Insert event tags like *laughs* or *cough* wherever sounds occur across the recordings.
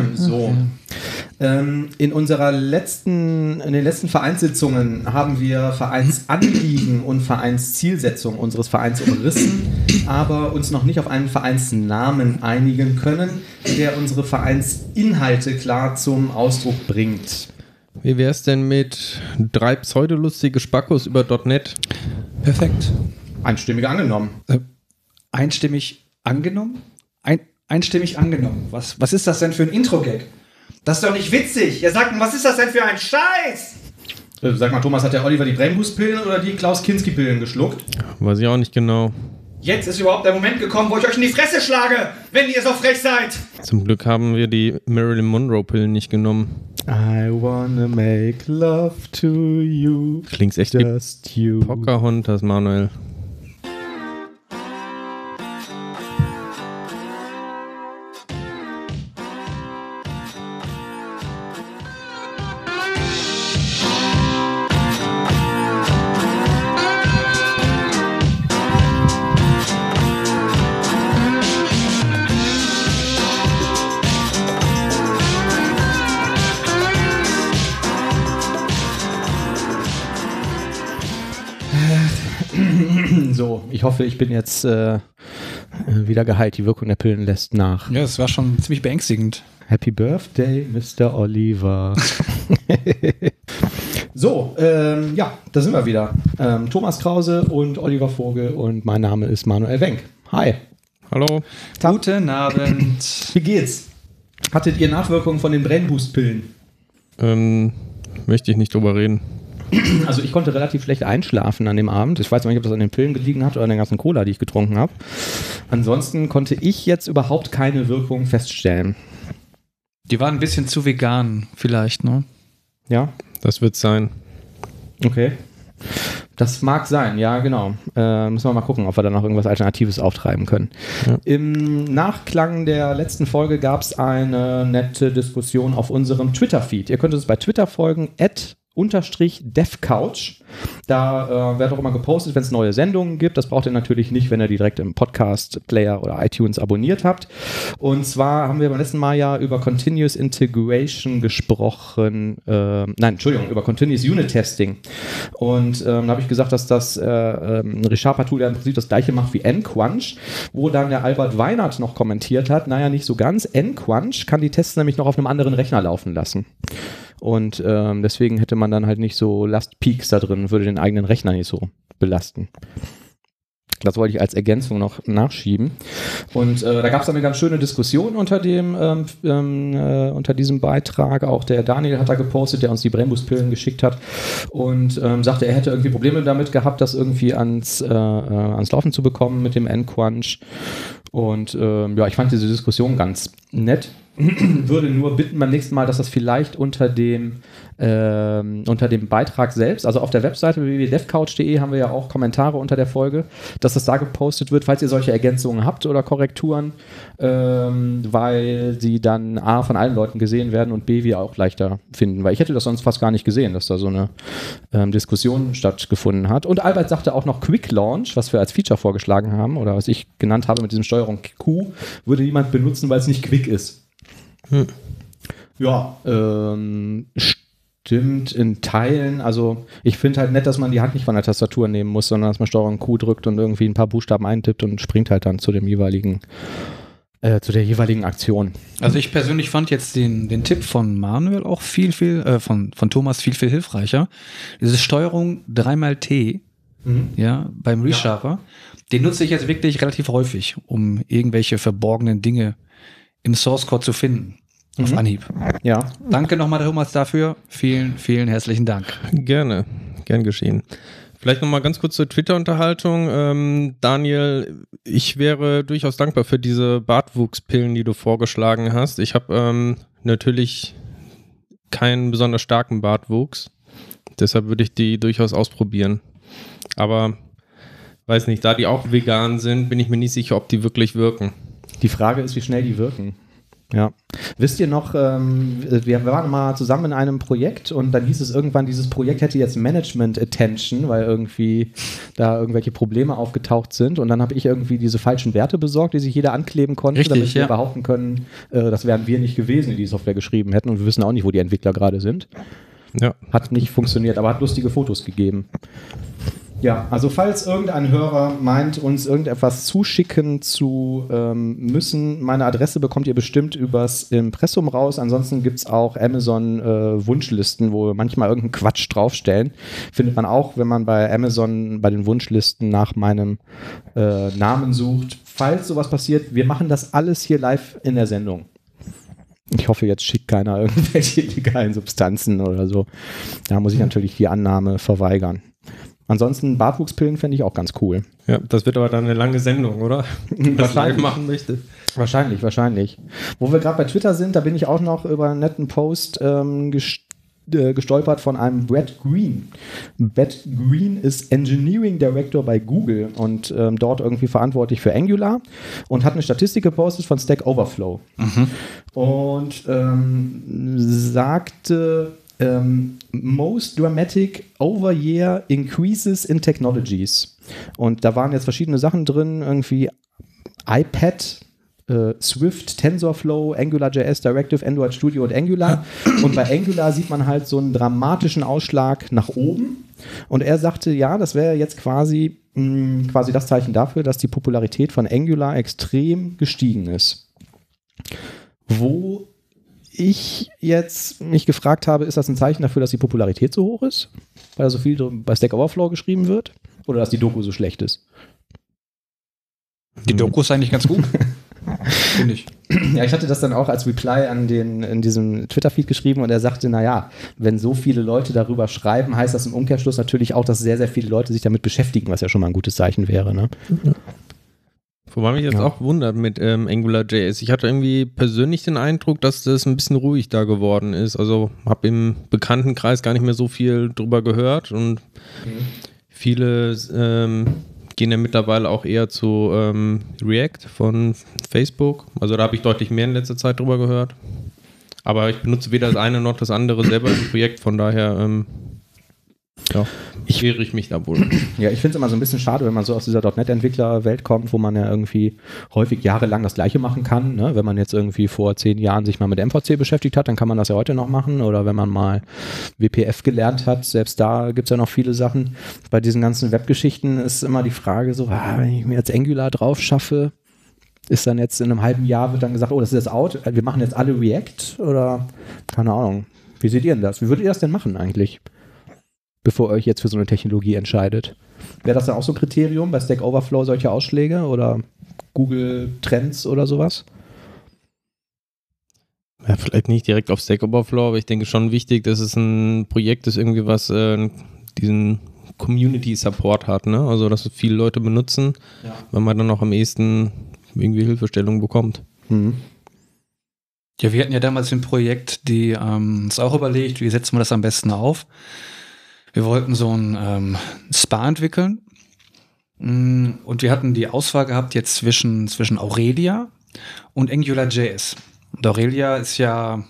*clears throat* So. Ähm, in unserer letzten, in den letzten Vereinssitzungen haben wir Vereinsanliegen und Vereinszielsetzung unseres Vereins umrissen, aber uns noch nicht auf einen Vereinsnamen einigen können, der unsere Vereinsinhalte klar zum Ausdruck bringt. Wie wäre es denn mit drei pseudolustige Spackos über .NET? Perfekt. Einstimmig angenommen. Äh, einstimmig angenommen? Ein, einstimmig angenommen. Was, was ist das denn für ein Intro-Gag? Das ist doch nicht witzig. Ihr sagt, was ist das denn für ein Scheiß? Äh, Sag mal, Thomas, hat der Oliver die Brembus-Pillen oder die Klaus-Kinski-Pillen geschluckt? Weiß ich auch nicht genau. Jetzt ist überhaupt der Moment gekommen, wo ich euch in die Fresse schlage, wenn ihr so frech seid. Zum Glück haben wir die Marilyn Monroe-Pillen nicht genommen. I wanna make love to you. Klingt's echt wie Just you. Pocahontas, Manuel. Hoffe, ich bin jetzt äh, wieder geheilt. Die Wirkung der Pillen lässt nach. Ja, das war schon ziemlich beängstigend. Happy Birthday, Mr. Oliver. *laughs* so, ähm, ja, da sind wir wieder. Ähm, Thomas Krause und Oliver Vogel und mein Name ist Manuel Wenk. Hi. Hallo? Guten Abend. Wie geht's? Hattet ihr Nachwirkungen von den Brainboost-Pillen? Ähm, möchte ich nicht drüber reden. *clears throat* Also ich konnte relativ schlecht einschlafen an dem Abend. Ich weiß nicht, ob das an den Pillen gelegen hat oder an der ganzen Cola, die ich getrunken habe. Ansonsten konnte ich jetzt überhaupt keine Wirkung feststellen. Die waren ein bisschen zu vegan, vielleicht, ne? Ja, Das wird sein. okay. Das mag sein, ja, genau. Äh, müssen wir mal gucken, ob wir da noch irgendwas Alternatives auftreiben können. Ja. Im Nachklang der letzten Folge gab es eine nette Diskussion auf unserem Twitter-Feed. Ihr könnt uns bei Twitter folgen, at unterstrich devcouch. Da äh, wird auch immer gepostet, wenn es neue Sendungen gibt. Das braucht ihr natürlich nicht, wenn ihr die direkt im Podcast-Player oder iTunes abonniert habt. Und zwar haben wir beim letzten Mal ja über Continuous Integration gesprochen. Äh, nein, Entschuldigung, über Continuous Unit Testing. Und ähm, da habe ich gesagt, dass das äh, ähm, ReSharper-Tool ja im Prinzip das gleiche macht wie nQuanch, wo dann der Albert Weinert noch kommentiert hat, naja, nicht so ganz. nQuanch kann die Tests nämlich noch auf einem anderen Rechner laufen lassen. Und ähm, deswegen hätte man dann halt nicht so Lastpeaks da drin, würde den eigenen Rechner nicht so belasten. Das wollte ich als Ergänzung noch nachschieben. Und äh, da gab es eine ganz schöne Diskussion unter dem ähm, ähm, äh, unter diesem Beitrag. Auch der Daniel hat da gepostet, der uns die Brembus-Pillen geschickt hat und ähm, sagte, er hätte irgendwie Probleme damit gehabt, das irgendwie ans, äh, äh, ans Laufen zu bekommen mit dem N-Quanch. Und ähm, ja, ich fand diese Diskussion ganz nett. *clears throat* Würde nur bitten beim nächsten Mal, dass das vielleicht unter dem, ähm, unter dem Beitrag selbst, also auf der Webseite www.devcouch.de haben wir ja auch Kommentare unter der Folge, dass das da gepostet wird, falls ihr solche Ergänzungen habt oder Korrekturen, ähm, weil sie dann A von allen Leuten gesehen werden und B wir auch leichter finden. Weil ich hätte das sonst fast gar nicht gesehen, dass da so eine ähm, Diskussion stattgefunden hat. Und Albert sagte auch noch Quick Launch, was wir als Feature vorgeschlagen haben oder was ich genannt habe mit diesem Steuerung Q, würde niemand benutzen, weil es nicht quick ist. Hm. Ja, ähm, stimmt in Teilen. Also ich finde halt nett, dass man die Hand nicht von der Tastatur nehmen muss, sondern dass man Steuerung Q drückt und irgendwie ein paar Buchstaben eintippt und springt halt dann zu dem jeweiligen, äh, zu der jeweiligen Aktion. Also ich persönlich fand jetzt den, den Tipp von Manuel auch viel, viel, äh, von, von Thomas viel, viel hilfreicher. Diese Steuerung dreimal T, ja, beim ReSharper, den nutze ich jetzt wirklich relativ häufig, um irgendwelche verborgenen Dinge im Source Code zu finden. Auf Mhm. Anhieb. Ja, Danke nochmal, Thomas, dafür. Vielen, vielen herzlichen Dank. Gerne, gern geschehen. Vielleicht nochmal ganz kurz zur Twitter-Unterhaltung. Ähm, Daniel, ich wäre durchaus dankbar für diese Bartwuchspillen, die du vorgeschlagen hast. Ich habe ähm, natürlich keinen besonders starken Bartwuchs. Deshalb würde ich die durchaus ausprobieren. Aber weiß nicht, da die auch vegan sind, bin ich mir nicht sicher, ob die wirklich wirken. die Frage ist, wie schnell die wirken. Ja. Wisst ihr noch, ähm, wir waren mal zusammen in einem Projekt und dann hieß es irgendwann, dieses Projekt hätte jetzt Management Attention, weil irgendwie da irgendwelche Probleme aufgetaucht sind. Und dann habe ich irgendwie diese falschen Werte besorgt, die sich jeder ankleben konnte, Richtig, damit wir ja. behaupten können, äh, das wären wir nicht gewesen, die die Software geschrieben hätten. Und wir wissen auch nicht, wo die Entwickler gerade sind. Ja. Hat nicht funktioniert, aber hat lustige Fotos gegeben. Ja, also falls irgendein Hörer meint, uns irgendetwas zuschicken zu ähm, müssen, meine Adresse bekommt ihr bestimmt übers Impressum raus. Ansonsten gibt es auch Amazon-Wunschlisten, wo wir manchmal irgendeinen Quatsch draufstellen. Findet man auch, wenn man bei Amazon bei den Wunschlisten nach meinem äh, Namen sucht. Falls sowas passiert, wir machen das alles hier live in der Sendung. Ich hoffe, jetzt schickt keiner *laughs* irgendwelche illegalen Substanzen oder so. Da muss ich natürlich die Annahme verweigern. Ansonsten Bartwuchspillen fände ich auch ganz cool. ja, das wird aber dann eine lange Sendung, oder? *laughs* Live machen möchte. Wahrscheinlich, wahrscheinlich. Wo wir gerade bei Twitter sind, da bin ich auch noch über einen netten Post ähm, gest äh, gestolpert von einem Brad Green. Brad Green ist Engineering Director bei Google und ähm, dort irgendwie verantwortlich für Angular und hat eine Statistik gepostet von Stack Overflow. Und ähm, sagte, ähm, most dramatic over year increases in technologies. Und da waren jetzt verschiedene Sachen drin, irgendwie iPad, äh, Swift, TensorFlow, AngularJS, Directive, Android Studio und Angular. Und bei Angular sieht man halt so einen dramatischen Ausschlag nach oben. Und er sagte, ja, das wäre jetzt quasi, mh, quasi das Zeichen dafür, dass die Popularität von Angular extrem gestiegen ist. Wo ich jetzt mich gefragt habe, ist das ein Zeichen dafür, dass die Popularität so hoch ist? Weil da so viel bei Stack Overflow geschrieben wird? Oder dass die Doku so schlecht ist? Die Doku ist eigentlich ganz gut. *laughs* Finde ich. Ja, ich hatte das dann auch als Reply an den, in diesem Twitter-Feed geschrieben und er sagte, naja, wenn so viele Leute darüber schreiben, heißt das im Umkehrschluss natürlich auch, dass sehr, sehr viele Leute sich damit beschäftigen, was ja schon mal ein gutes Zeichen wäre. Ne? Wobei mich jetzt Ja. auch wundert mit ähm, AngularJS. Ich hatte irgendwie persönlich den Eindruck, dass das ein bisschen ruhig da geworden ist. Also habe im Bekanntenkreis gar nicht mehr so viel drüber gehört und viele ähm, gehen ja mittlerweile auch eher zu ähm, React von Facebook. Also da habe ich deutlich mehr in letzter Zeit drüber gehört. Aber ich benutze weder das eine noch das andere selber im Projekt, von daher ähm, ja, Ich- wehre ich mich da wohl. *clears throat* Ja, ich finde es immer so ein bisschen schade, wenn man so aus dieser .NET-Entwicklerwelt kommt, wo man ja irgendwie häufig jahrelang das Gleiche machen kann. Ne? Wenn man jetzt irgendwie vor zehn Jahren sich mal mit MVC beschäftigt hat, dann kann man das ja heute noch machen. Oder wenn man mal WPF gelernt hat, selbst da gibt es ja noch viele Sachen. Bei diesen ganzen Webgeschichten ist immer die Frage so, ah, wenn ich mir jetzt Angular drauf schaffe, ist dann jetzt in einem halben Jahr wird dann gesagt, oh, das ist jetzt out, wir machen jetzt alle React oder keine Ahnung. Wie seht ihr denn das? Wie würdet ihr das denn machen eigentlich? Bevor ihr euch jetzt für so eine Technologie entscheidet. Wäre das dann auch so ein Kriterium bei Stack Overflow, solche Ausschläge oder Google Trends oder sowas? Ja, vielleicht nicht direkt auf Stack Overflow, aber ich denke schon wichtig, dass es ein Projekt ist, irgendwie was äh, diesen Community Support hat, ne? Also dass es viele Leute benutzen, Ja. wenn man dann auch am ehesten irgendwie Hilfestellung bekommt. Mhm. Ja, wir hatten ja damals im Projekt die ähm, uns auch überlegt, wie setzen wir das am besten auf. Wir wollten so ein ähm, Spa entwickeln Mm, und wir hatten die Auswahl gehabt jetzt zwischen, zwischen Aurelia und AngularJS. Und Aurelia ist ja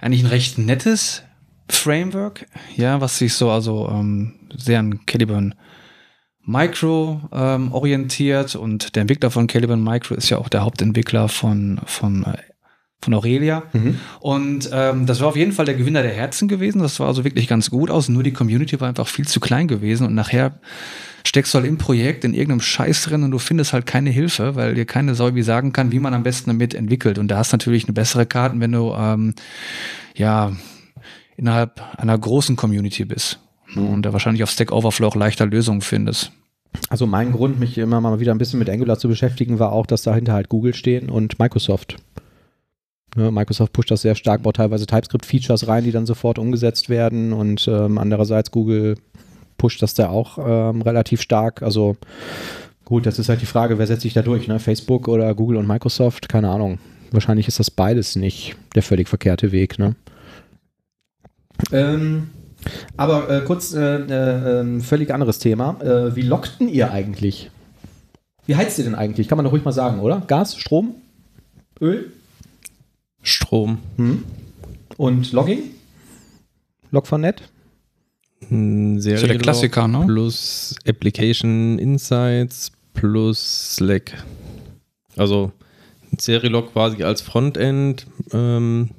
eigentlich ein recht nettes Framework, ja, was sich so also ähm, sehr an Caliban Micro ähm, orientiert und der Entwickler von Caliban Micro ist ja auch der Hauptentwickler von, von, äh, von Aurelia. Mhm. Und ähm, das war auf jeden Fall der Gewinner der Herzen gewesen. Das war also wirklich ganz gut aus. Nur die Community war einfach viel zu klein gewesen und nachher steckst du halt im Projekt in irgendeinem Scheiß drin und du findest halt keine Hilfe, weil dir keine Sau wie sagen kann, wie man am besten damit entwickelt. Und da hast du natürlich eine bessere Karten, wenn du ähm, ja innerhalb einer großen Community bist. Und da wahrscheinlich auf Stack Overflow auch leichter Lösungen findest. Also mein Grund, mich immer mal wieder ein bisschen mit Angular zu beschäftigen, war auch, dass dahinter halt Google stehen und Microsoft. Ja, Microsoft pusht das sehr stark, baut teilweise TypeScript-Features rein, die dann sofort umgesetzt werden und ähm, andererseits Google pusht das da auch ähm, relativ stark. Also gut, das ist halt die Frage, wer setzt sich da durch, ne? Facebook oder Google und Microsoft? Keine Ahnung. Wahrscheinlich ist das beides nicht der völlig verkehrte Weg, ne? Ähm, aber äh, kurz, äh, äh, ähm, völlig anderes Thema. Äh, wie lockten ihr eigentlich? Wie heizt ihr denn eigentlich? Kann man doch ruhig mal sagen, oder? Gas, Strom, Öl? Strom. Hm. Und Logging? Log4net? Ein ist ja der Serialog Klassiker, ne? Plus Application Insights plus Slack. Also Serialog quasi als Frontend ähm,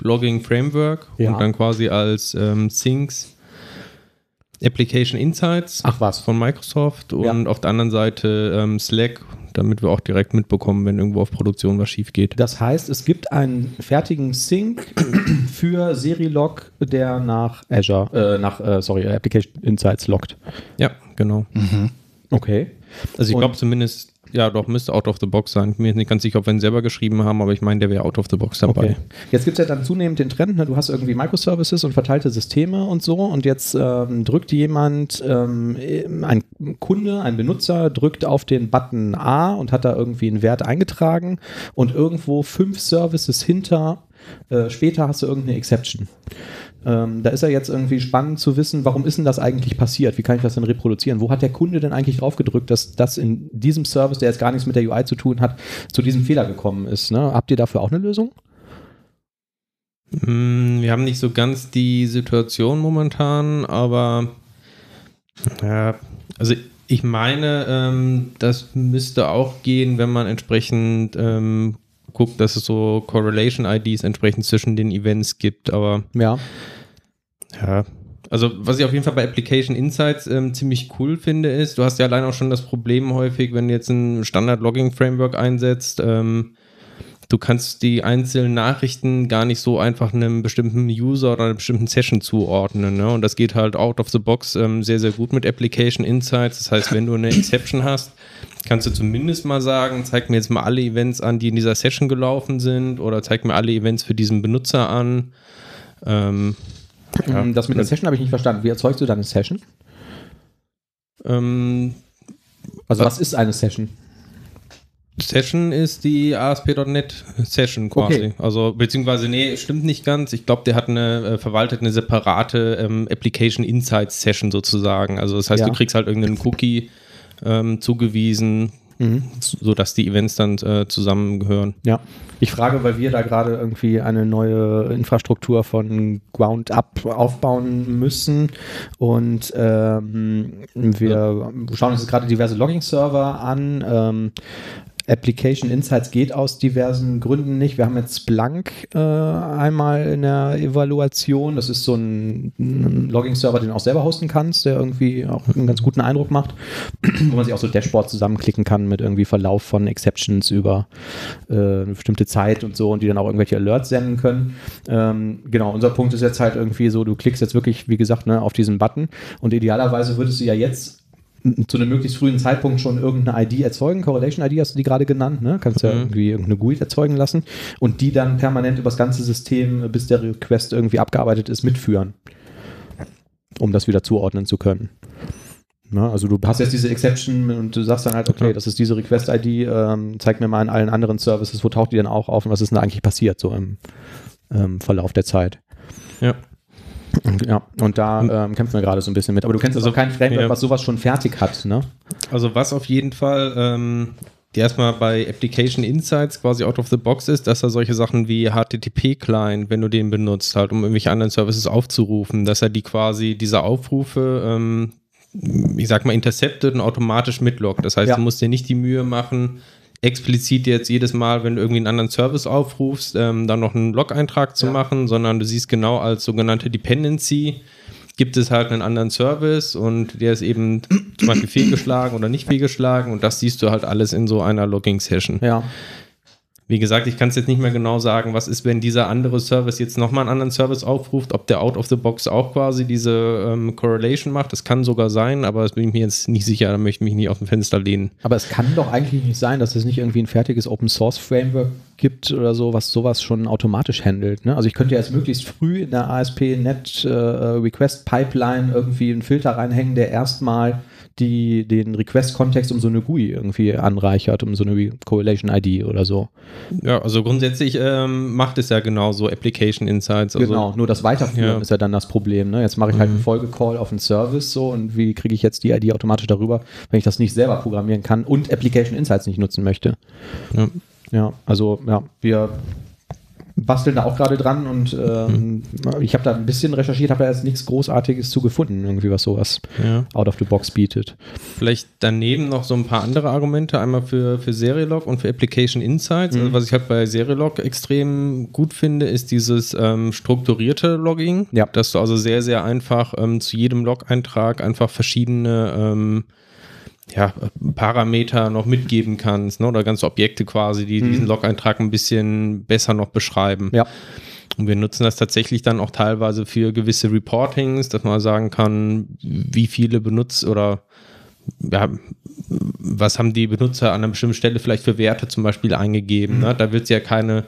Logging Framework Ja. und dann quasi als ähm, Things Application Insights Ach was. von Microsoft Ja. und auf der anderen Seite ähm, Slack, damit wir auch direkt mitbekommen, wenn irgendwo auf Produktion was schief geht. Das heißt, es gibt einen fertigen Sync für Serilog, der nach Azure, äh, nach, äh, sorry, Application Insights loggt. Ja, genau. Okay. Also ich glaube zumindest, ja doch, müsste out of the box sein. Ich bin mir nicht ganz sicher, ob wir ihn selber geschrieben haben, aber ich meine, der wäre out of the box dabei. Okay. Jetzt gibt es ja dann zunehmend den Trend, ne? du hast irgendwie Microservices und verteilte Systeme und so und jetzt ähm, drückt jemand, ähm, ein Kunde, ein Benutzer drückt auf den Button A und hat da irgendwie einen Wert eingetragen und irgendwo fünf Services hinter, äh, später hast du irgendeine Exception. Ähm, da ist ja jetzt irgendwie spannend zu wissen, warum ist denn das eigentlich passiert? Wie kann ich das denn reproduzieren? Wo hat der Kunde denn eigentlich drauf gedrückt, dass das in diesem Service, der jetzt gar nichts mit der UI zu tun hat, zu diesem Fehler gekommen ist? Ne? Habt ihr dafür auch eine Lösung? Mm, Wir haben nicht so ganz die Situation momentan, aber ja, also ich meine, ähm, das müsste auch gehen, wenn man entsprechend ähm, guckt, dass es so Correlation-IDs entsprechend zwischen den Events gibt, aber Ja. Ja, also was ich auf jeden Fall bei Application Insights ähm, ziemlich cool finde, ist, du hast ja allein auch schon das Problem häufig, wenn du jetzt ein Standard-Logging-Framework einsetzt, ähm, du kannst die einzelnen Nachrichten gar nicht so einfach einem bestimmten User oder einer bestimmten Session zuordnen. Ne? Und das geht halt out of the box ähm, sehr, sehr gut mit Application Insights. Das heißt, wenn du eine Exception hast, kannst du zumindest mal sagen, zeig mir jetzt mal alle Events an, die in dieser Session gelaufen sind oder zeig mir alle Events für diesen Benutzer an. Ähm, Ja. Mm, Das mit der Session habe ich nicht verstanden. Wie erzeugst du deine Session? ähm, Also Was- was ist eine Session? Session ist die ASP.NET Session quasi. Okay. Also, beziehungsweise, nee, stimmt nicht ganz. Ich glaube, der hat eine, äh, verwaltet eine separate ähm, Application Insights Session sozusagen. Also, das heißt, Ja. du kriegst halt irgendeinen Cookie ähm, zugewiesen, sodass die Events dann äh, zusammengehören. Ja. Ich frage, weil wir da gerade irgendwie eine neue Infrastruktur von Ground Up aufbauen müssen und ähm, wir schauen uns gerade diverse Logging-Server an. Ähm, Application Insights geht aus diversen Gründen nicht. Wir haben jetzt Splunk äh, einmal in der Evaluation. Das ist so ein, ein Logging-Server, den du auch selber hosten kannst, der irgendwie auch einen ganz guten Eindruck macht, wo man sich auch so Dashboards zusammenklicken kann mit irgendwie Verlauf von Exceptions über äh, eine bestimmte Zeit und so und die dann auch irgendwelche Alerts senden können. Ähm, genau, unser Punkt ist jetzt halt irgendwie so, du klickst jetzt wirklich, wie gesagt, ne, auf diesen Button und idealerweise würdest du ja jetzt zu einem möglichst frühen Zeitpunkt schon irgendeine ID erzeugen. Correlation ID hast du die gerade genannt, ne? Kannst ja Mhm. irgendwie irgendeine GUID erzeugen lassen und die dann permanent über das ganze System, bis der Request irgendwie abgearbeitet ist, mitführen, um das wieder zuordnen zu können. Ne? Also du hast jetzt diese Exception und du sagst dann halt, okay, Ja. das ist diese Request-ID, ähm, zeig mir mal in allen anderen Services, wo taucht die denn auch auf und was ist denn da eigentlich passiert, so im ähm, Verlauf der Zeit. Ja. Und, ja, und da ähm, kämpfen wir gerade so ein bisschen mit. Aber du kennst also Also, kein Framework, ja. was sowas schon fertig hat, ne? Also was auf jeden Fall ähm, erstmal bei Application Insights quasi out of the box ist, dass er solche Sachen wie HTTP-Client, wenn du den benutzt, halt um irgendwelche anderen Services aufzurufen, dass er die quasi diese Aufrufe, ähm, ich sag mal, interceptet und automatisch mitloggt. Das heißt, Ja. du musst dir nicht die Mühe machen, explizit jetzt jedes Mal, wenn du irgendwie einen anderen Service aufrufst, ähm, dann noch einen Log-Eintrag zu Ja. machen, sondern du siehst genau als sogenannte Dependency, gibt es halt einen anderen Service und der ist eben zum Beispiel fehlgeschlagen oder nicht fehlgeschlagen und das siehst du halt alles in so einer Logging-Session. Ja. Wie gesagt, ich kann es jetzt nicht mehr genau sagen, was ist, wenn dieser andere Service jetzt nochmal einen anderen Service aufruft, ob der out of the box auch quasi diese ähm, Correlation macht. Das kann sogar sein, aber das bin ich mir jetzt nicht sicher, da möchte ich mich nicht aus dem Fenster lehnen. Aber es kann doch eigentlich nicht sein, dass es nicht irgendwie ein fertiges Open Source Framework gibt oder so, was sowas schon automatisch handelt. Ne? Also ich könnte ja jetzt möglichst früh in der ASP.NET äh, Request Pipeline irgendwie einen Filter reinhängen, der erstmal die, den Request-Kontext um so eine GUI irgendwie anreichert, um so eine Re- Correlation-ID oder so. Ja, also grundsätzlich ähm, macht es ja genauso Application Insights. Also, genau, nur das Weiterführen Ja. ist ja dann das Problem. Ne? Jetzt mache ich halt Mhm. einen Folgecall auf einen Service so und wie kriege ich jetzt die ID automatisch darüber, wenn ich das nicht selber programmieren kann und Application Insights nicht nutzen möchte. Ja. Ja, also ja, wir basteln da auch gerade dran und ähm, ich habe da ein bisschen recherchiert, habe da jetzt nichts Großartiges zu gefunden, irgendwie was sowas Ja. out of the box bietet. Vielleicht daneben noch so ein paar andere Argumente, einmal für, für Serialog und für Application Insights. Mhm. Also was ich halt bei Serialog extrem gut finde, ist dieses ähm, strukturierte Logging, Ja. dass du also sehr, sehr einfach ähm, zu jedem Log-Eintrag einfach verschiedene ähm, ja, Parameter noch mitgeben kannst ne? oder ganze Objekte quasi, die diesen Log-Eintrag ein bisschen besser noch beschreiben. Mhm. Ja. Und wir nutzen das tatsächlich dann auch teilweise für gewisse Reportings, dass man sagen kann, wie viele Benutzer oder ja, was haben die Benutzer an einer bestimmten Stelle vielleicht für Werte zum Beispiel eingegeben. Ne? Da wird ja keine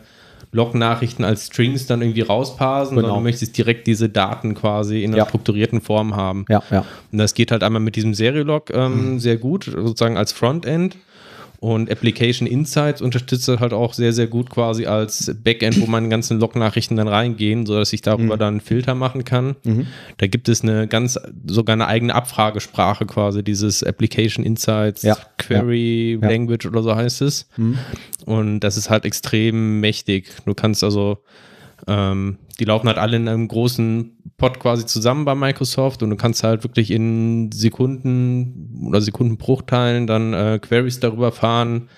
Log-Nachrichten als Strings dann irgendwie rausparsen, Genau. sondern du möchtest direkt diese Daten quasi in einer Ja. strukturierten Form haben. Ja, ja. Und das geht halt einmal mit diesem Serialog ähm, sehr gut, sozusagen als Frontend. Und Application Insights unterstützt das halt auch sehr, sehr gut quasi als Backend, wo meine ganzen Log-Nachrichten dann reingehen, sodass ich darüber dann einen Filter machen kann. Da gibt es eine ganz, sogar eine eigene Abfragesprache quasi, dieses Application Insights Ja. Query Ja. Language oder so heißt es. Und das ist halt extrem mächtig. Du kannst also, ähm, die laufen halt alle in einem großen Pod quasi zusammen bei Microsoft und du kannst halt wirklich in Sekunden oder Sekundenbruchteilen dann äh, Queries darüber fahren,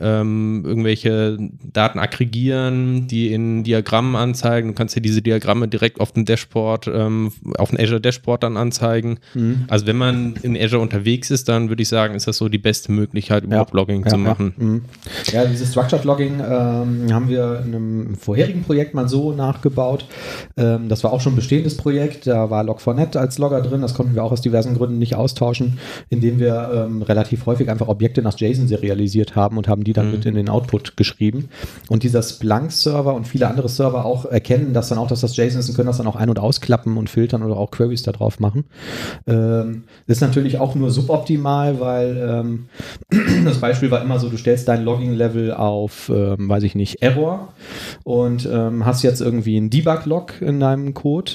ähm, irgendwelche Daten aggregieren, die in Diagrammen anzeigen. Du kannst dir diese Diagramme direkt auf dem Dashboard, ähm, auf dem Azure Dashboard dann anzeigen. Also wenn man in Azure unterwegs ist, dann würde ich sagen, ist das so die beste Möglichkeit, überhaupt Logging ja, zu machen. Ja, mhm. ja dieses Structured Logging ähm, haben wir in einem vorherigen Projekt mal so nachgebaut. Ähm, das war auch schon ein bestehendes Projekt. Da war Log4net als Logger drin. Das konnten wir auch aus diversen Gründen nicht austauschen, indem wir ähm, relativ häufig einfach Objekte nach JSON serialisiert haben und haben die dann mit in den Output geschrieben. Und dieser Splunk-Server und viele andere Server auch erkennen das dann auch, dass das JSON ist und können das dann auch ein- und ausklappen und filtern oder auch Queries da drauf machen. Ähm, das ist natürlich auch nur suboptimal, weil ähm, *clears throat* das Beispiel war immer so, du stellst dein Logging-Level auf, ähm, weiß ich nicht, Error und ähm, hast jetzt irgendwie einen Debug-Log in deinem Code,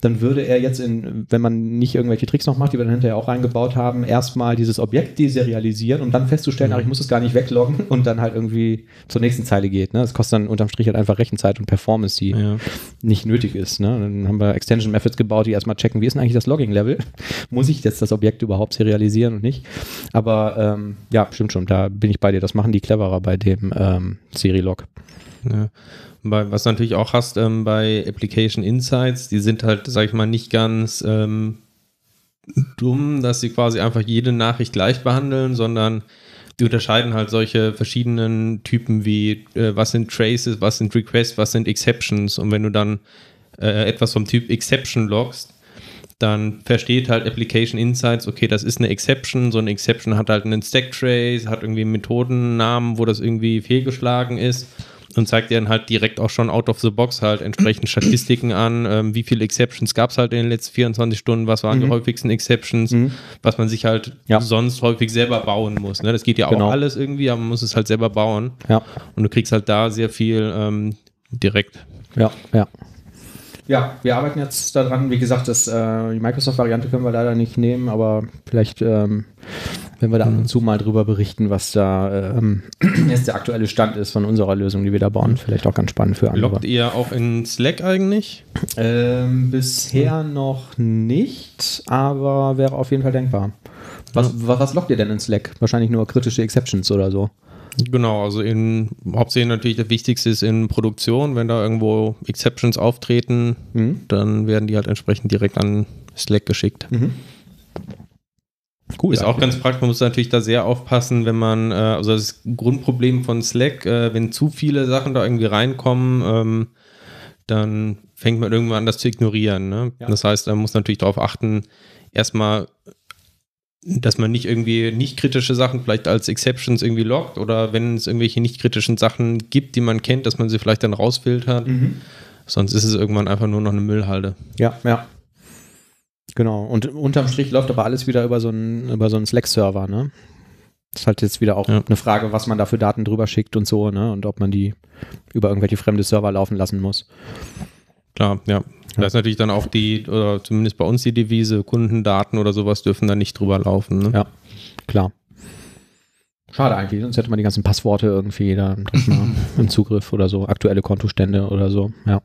dann würde er jetzt in, wenn man nicht irgendwelche Tricks noch macht, die wir dann hinterher auch reingebaut haben, erstmal dieses Objekt deserialisieren, um dann festzustellen, ach, ich muss es gar nicht wegloggen und dann halt irgendwie zur nächsten Zeile geht. Ne? Das kostet dann unterm Strich halt einfach Rechenzeit und Performance, die Ja. nicht nötig ist. Ne? Dann haben wir Extension Methods gebaut, die erstmal checken, wie ist denn eigentlich das Logging-Level? *laughs* Muss ich jetzt das Objekt überhaupt serialisieren und nicht? Aber ähm, ja, stimmt schon, da bin ich bei dir. Das machen die cleverer bei dem ähm, Serilog. Ja. Bei, was du natürlich auch hast ähm, bei Application Insights, die sind halt, sag ich mal, nicht ganz ähm, dumm, dass sie quasi einfach jede Nachricht gleich behandeln, sondern die unterscheiden halt solche verschiedenen Typen wie, äh, was sind Traces, was sind Requests, was sind Exceptions. Und wenn du dann äh, etwas vom Typ Exception loggst, dann versteht halt Application Insights, okay, das ist eine Exception. So eine Exception hat halt einen Stack Trace, hat irgendwie einen Methodennamen, wo das irgendwie fehlgeschlagen ist und zeigt dir dann halt direkt auch schon out of the box halt entsprechend Statistiken an, ähm, wie viele Exceptions gab es halt in den letzten 24 Stunden, was waren die häufigsten Exceptions, was man sich halt Ja. sonst häufig selber bauen muss. Ne? Das geht ja auch Genau. alles irgendwie, aber man muss es halt selber bauen. Ja, Und du kriegst halt da sehr viel ähm, direkt. ja, ja. Ja, wir arbeiten jetzt daran. Wie gesagt, das, äh, die Microsoft-Variante können wir leider nicht nehmen, aber vielleicht, ähm, wenn wir da ab und zu mal drüber berichten, was da ähm, *clears throat* jetzt der aktuelle Stand ist von unserer Lösung, die wir da bauen, vielleicht auch ganz spannend für andere. Loggt ihr auch in Slack eigentlich? Ähm, bisher noch nicht, aber wäre auf jeden Fall denkbar. Was, was, was lockt ihr denn in Slack? Wahrscheinlich nur kritische Exceptions oder so. Genau, also in hauptsächlich natürlich das Wichtigste ist in Produktion, wenn da irgendwo Exceptions auftreten, Mhm. dann werden die halt entsprechend direkt an Slack geschickt. Cool. Ist auch ganz praktisch, man muss natürlich da sehr aufpassen, wenn man, äh, also das Grundproblem von Slack, äh, wenn zu viele Sachen da irgendwie reinkommen, ähm, dann fängt man irgendwann an, das zu ignorieren. Ne? Ja. Das heißt, man muss natürlich darauf achten, erstmal, dass man nicht irgendwie nicht kritische Sachen vielleicht als Exceptions irgendwie loggt oder wenn es irgendwelche nicht kritischen Sachen gibt, die man kennt, dass man sie vielleicht dann rausfiltert. Sonst ist es irgendwann einfach nur noch eine Müllhalde. Ja, ja. Genau. Und unterm Strich läuft aber alles wieder über so einen, über so einen Slack-Server, ne? Das ist halt jetzt wieder auch Ja. eine Frage, was man da für Daten drüber schickt und so, ne? Und ob man die über irgendwelche fremde Server laufen lassen muss. Klar, ja. Da ist natürlich dann auch die, oder zumindest bei uns die Devise, Kundendaten oder sowas dürfen da nicht drüber laufen. Ne? Ja, klar. Schade eigentlich, sonst hätte man die ganzen Passworte irgendwie da *laughs* im Zugriff oder so, aktuelle Kontostände oder so, ja.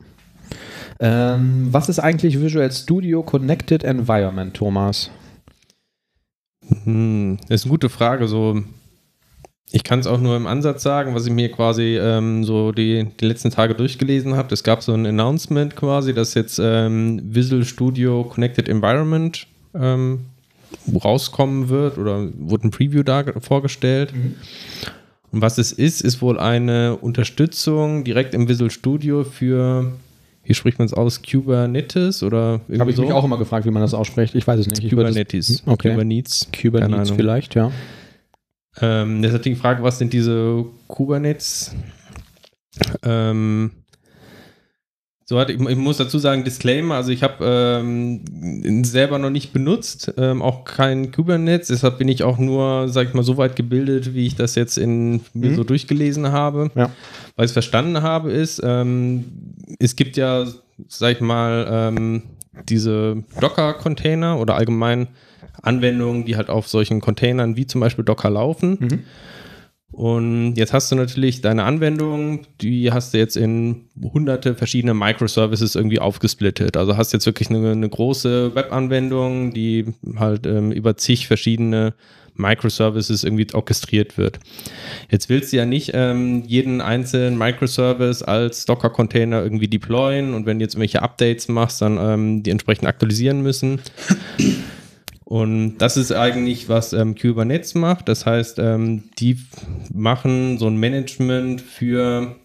Ähm, was ist eigentlich Visual Studio Connected Environment, Thomas? Hm, das ist eine gute Frage. So, ich kann es auch nur im Ansatz sagen, was ich mir quasi ähm, so die, die letzten Tage durchgelesen habe. Es gab so ein Announcement quasi, dass jetzt ähm, Visual Studio Connected Environment ähm, rauskommen wird oder wurde ein Preview da vorgestellt. Mhm. Und was es ist, ist wohl eine Unterstützung direkt im Visual Studio für, wie spricht man es aus, Kubernetes oder irgendwie Habe ich so? mich auch immer gefragt, wie man das ausspricht. Ich weiß es nicht. Kubernetes. Okay. Kubernetes. Kubernetes vielleicht, ja. Ähm, ist natürlich die Frage, was sind diese Kubernetes? Ähm, so hat, ich, ich, muss dazu sagen, Disclaimer, also ich habe ähm, selber noch nicht benutzt, ähm, auch kein Kubernetes, deshalb bin ich auch nur, sag ich mal, so weit gebildet, wie ich das jetzt in mir mhm. so durchgelesen habe. Ja. Was ich verstanden habe, ist, ähm, es gibt ja, sag ich mal, ähm, diese Docker-Container oder allgemein Anwendungen, die halt auf solchen Containern wie zum Beispiel Docker laufen. Mhm. Und jetzt hast du natürlich deine Anwendung, die hast du jetzt in hunderte verschiedene Microservices irgendwie aufgesplittet. Also hast jetzt wirklich eine, eine große Webanwendung, die halt ähm, über zig verschiedene Microservices irgendwie orchestriert wird. Jetzt willst du ja nicht ähm, jeden einzelnen Microservice als Docker-Container irgendwie deployen und wenn du jetzt irgendwelche Updates machst, dann ähm, die entsprechend aktualisieren müssen. Und das ist eigentlich, was ähm, Kubernetes macht. Das heißt, ähm, die machen so ein Management für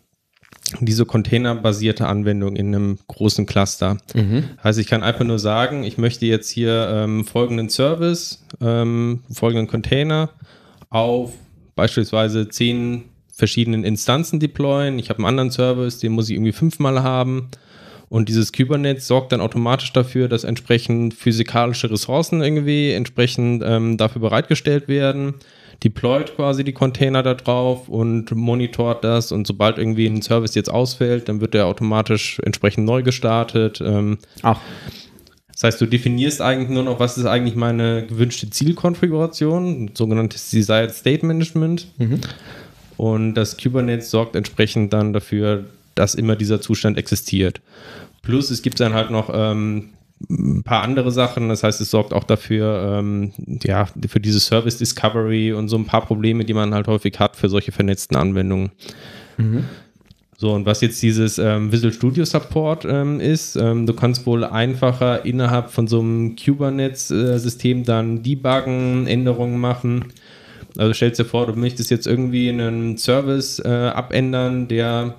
diese containerbasierte Anwendung in einem großen Cluster. Mhm. Heißt, ich kann einfach nur sagen, ich möchte jetzt hier ähm, folgenden Service, ähm, folgenden Container auf beispielsweise zehn verschiedenen Instanzen deployen. Ich habe einen anderen Service, den muss ich irgendwie fünfmal haben. Und dieses Kubernetes sorgt dann automatisch dafür, dass entsprechend physikalische Ressourcen irgendwie entsprechend ähm, dafür bereitgestellt werden, deployt quasi die Container da drauf und monitort das. Und sobald irgendwie ein Service jetzt ausfällt, dann wird der automatisch entsprechend neu gestartet. Ähm, Ach. Das heißt, du definierst eigentlich nur noch, was ist eigentlich meine gewünschte Zielkonfiguration, sogenanntes Desired State Management. Mhm. Und das Kubernetes sorgt entsprechend dann dafür, dass immer dieser Zustand existiert. Plus es gibt dann halt noch ähm, ein paar andere Sachen. Das heißt, es sorgt auch dafür, ähm, ja, für diese Service Discovery und so ein paar Probleme, die man halt häufig hat für solche vernetzten Anwendungen. Mhm. So, und was jetzt dieses ähm, Visual Studio Support ähm, ist, ähm, du kannst wohl einfacher innerhalb von so einem Kubernetes-System dann debuggen, Änderungen machen. Also stellst dir vor, du möchtest jetzt irgendwie einen Service äh, abändern, der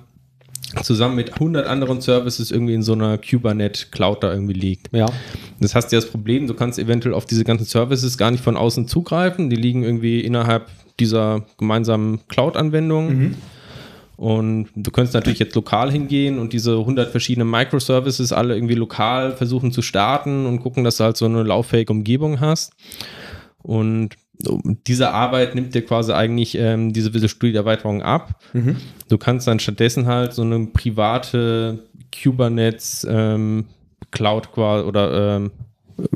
zusammen mit 100 anderen Services irgendwie in so einer Kubernetes Cloud da irgendwie liegt. Ja. Das heißt ja das Problem, du kannst eventuell auf diese ganzen Services gar nicht von außen zugreifen. Die liegen irgendwie innerhalb dieser gemeinsamen Cloud-Anwendung. Mhm. Und du könntest natürlich jetzt lokal hingehen und diese 100 verschiedenen Microservices alle irgendwie lokal versuchen zu starten und gucken, dass du halt so eine lauffähige Umgebung hast. Und diese Arbeit nimmt dir quasi eigentlich ähm, diese Visual Studio Erweiterung ab. Mhm. Du kannst dann stattdessen halt so eine private Kubernetes ähm, Cloud quasi oder ähm,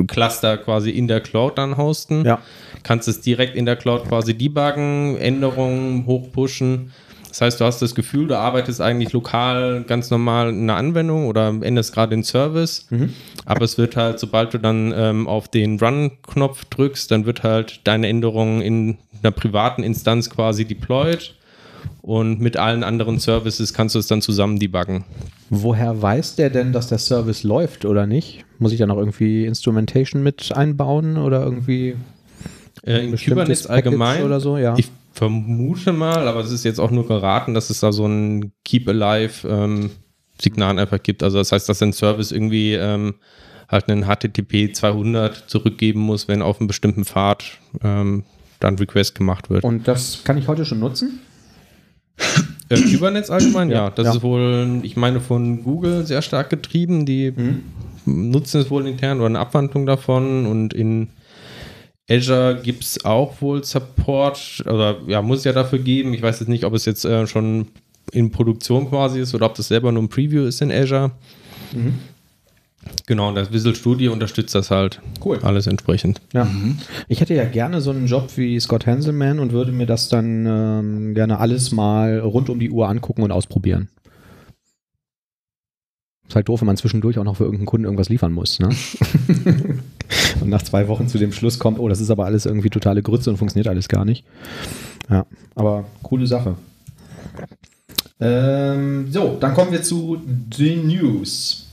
Cluster quasi in der Cloud dann hosten. Ja. Kannst es direkt in der Cloud quasi debuggen, Änderungen hochpushen das heißt, du hast das Gefühl, du arbeitest eigentlich lokal ganz normal in einer Anwendung oder endest gerade den Service, mhm. aber es wird halt, sobald du dann ähm, auf den Run-Knopf drückst, dann wird halt deine Änderung in einer privaten Instanz quasi deployed und mit allen anderen Services kannst du es dann zusammen debuggen. Woher weiß der denn, dass der Service läuft oder nicht? Muss ich da noch irgendwie Instrumentation mit einbauen oder irgendwie äh, in Kubernetes allgemein oder so? Ja. Ich vermute mal, aber es ist jetzt auch nur geraten, dass es da so ein Keep Alive ähm, Signal einfach gibt. Also das heißt, dass ein Service irgendwie ähm, halt einen HTTP 200 zurückgeben muss, wenn auf einem bestimmten Pfad ähm, dann Request gemacht wird. Und das kann ich heute schon nutzen? Äh, Kubernetes allgemein, ja. Das ja. ist wohl, ich meine, von Google sehr stark getrieben. Die mhm. nutzen es wohl intern oder eine Abwandlung davon und in Azure gibt es auch wohl Support, oder ja, muss es ja dafür geben. Ich weiß jetzt nicht, ob es jetzt äh, schon in Produktion quasi ist oder ob das selber nur ein Preview ist in Azure. Mhm. Genau, und das Visual Studio unterstützt das halt. Cool. Alles entsprechend. Ja. Ich hätte ja gerne so einen Job wie Scott Hanselman und würde mir das dann ähm, gerne alles mal rund um die Uhr angucken und ausprobieren. Ist halt doof, wenn man zwischendurch auch noch für irgendeinen Kunden irgendwas liefern muss. Ne? *laughs* und nach zwei Wochen zu dem Schluss kommt, oh, das ist aber alles irgendwie totale Grütze und funktioniert alles gar nicht. Ja, aber coole Sache. Ähm, so, dann kommen wir zu den News.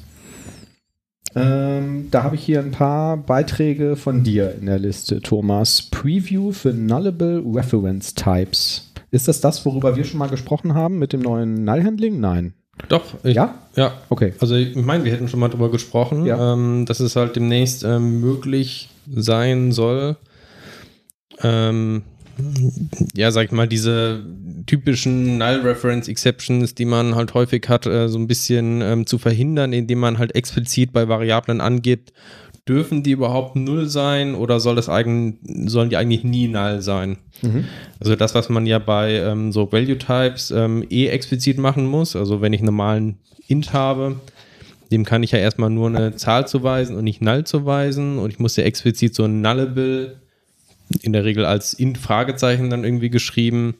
Ähm, da habe ich hier ein paar Beiträge von dir in der Liste, Thomas. Preview für Nullable Reference Types. Ist das das, worüber wir schon mal gesprochen haben mit dem neuen Null-Handling? Nein. Doch, ich, Ja? Ja. Okay. Also ich meine, wir hätten schon mal drüber gesprochen, Ja. ähm, dass es halt demnächst ähm, möglich sein soll, ähm, ja, sag ich mal, diese typischen Null-Reference-Exceptions, die man halt häufig hat, äh, so ein bisschen ähm, zu verhindern, indem man halt explizit bei Variablen angibt, dürfen die überhaupt null sein oder soll das eigen, sollen die eigentlich nie null sein? Mhm. Also das, was man ja bei ähm, so Value Types ähm, eh explizit machen muss, also wenn ich einen normalen int habe, dem kann ich ja erstmal nur eine Zahl zuweisen und nicht null zuweisen und ich muss ja explizit so ein nullable in der Regel als int Fragezeichen dann irgendwie geschrieben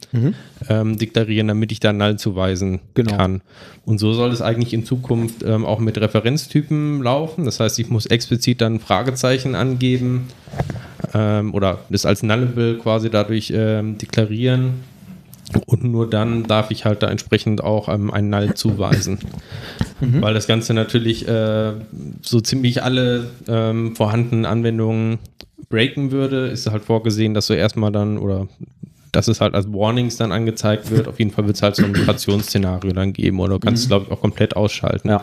ähm, deklarieren, damit ich da null zuweisen Genau. kann. Und so soll es eigentlich in Zukunft ähm, auch mit Referenztypen laufen. Das heißt, ich muss explizit dann Fragezeichen angeben ähm, oder das als nullable quasi dadurch ähm, deklarieren. Und nur dann darf ich halt da entsprechend auch ähm, ein Null *laughs* zuweisen. Weil das Ganze natürlich äh, so ziemlich alle ähm, vorhandenen Anwendungen breaken würde, ist halt vorgesehen, dass du erstmal dann oder dass es halt als Warnings dann angezeigt wird. Auf jeden Fall wird es halt so ein Migrationsszenario dann geben oder du kannst es, glaube ich, auch komplett ausschalten. Ja.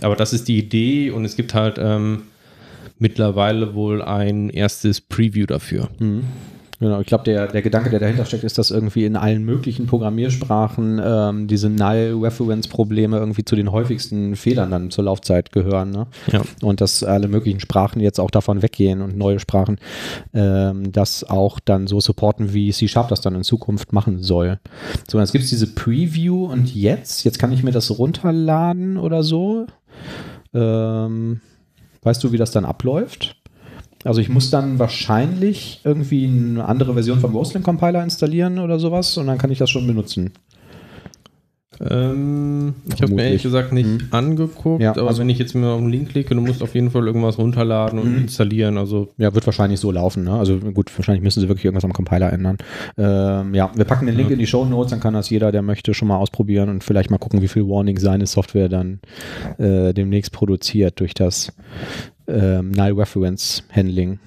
Aber das ist die Idee und es gibt halt ähm, mittlerweile wohl ein erstes Preview dafür. Genau, ich glaube, der, der Gedanke, der dahinter steckt, ist, dass irgendwie in allen möglichen Programmiersprachen ähm, diese Null-Reference-Probleme irgendwie zu den häufigsten Fehlern dann zur Laufzeit gehören. Ne? Ja. Und dass alle möglichen Sprachen jetzt auch davon weggehen und neue Sprachen ähm, das auch dann so supporten, wie C-Sharp das dann in Zukunft machen soll. So, jetzt gibt es diese Preview und jetzt, jetzt kann ich mir das runterladen oder so. Ähm, weißt du, wie das dann abläuft? Also ich muss dann wahrscheinlich irgendwie eine andere Version vom Ghostling Compiler installieren oder sowas und dann kann ich das schon benutzen. Ähm, ich habe mir ehrlich gesagt nicht Hm. angeguckt, Ja, aber also- wenn ich jetzt mir auf den Link klicke, du musst auf jeden Fall irgendwas runterladen und Mhm. installieren. Also Ja, wird wahrscheinlich so laufen. Ne? Also gut, wahrscheinlich müssen sie wirklich irgendwas am Compiler ändern. Ähm, ja, wir packen den Link Ja. in die Show Notes, dann kann das jeder, der möchte, schon mal ausprobieren und vielleicht mal gucken, wie viel Warning seine Software dann äh, demnächst produziert durch das ähm, Null Reference Handling.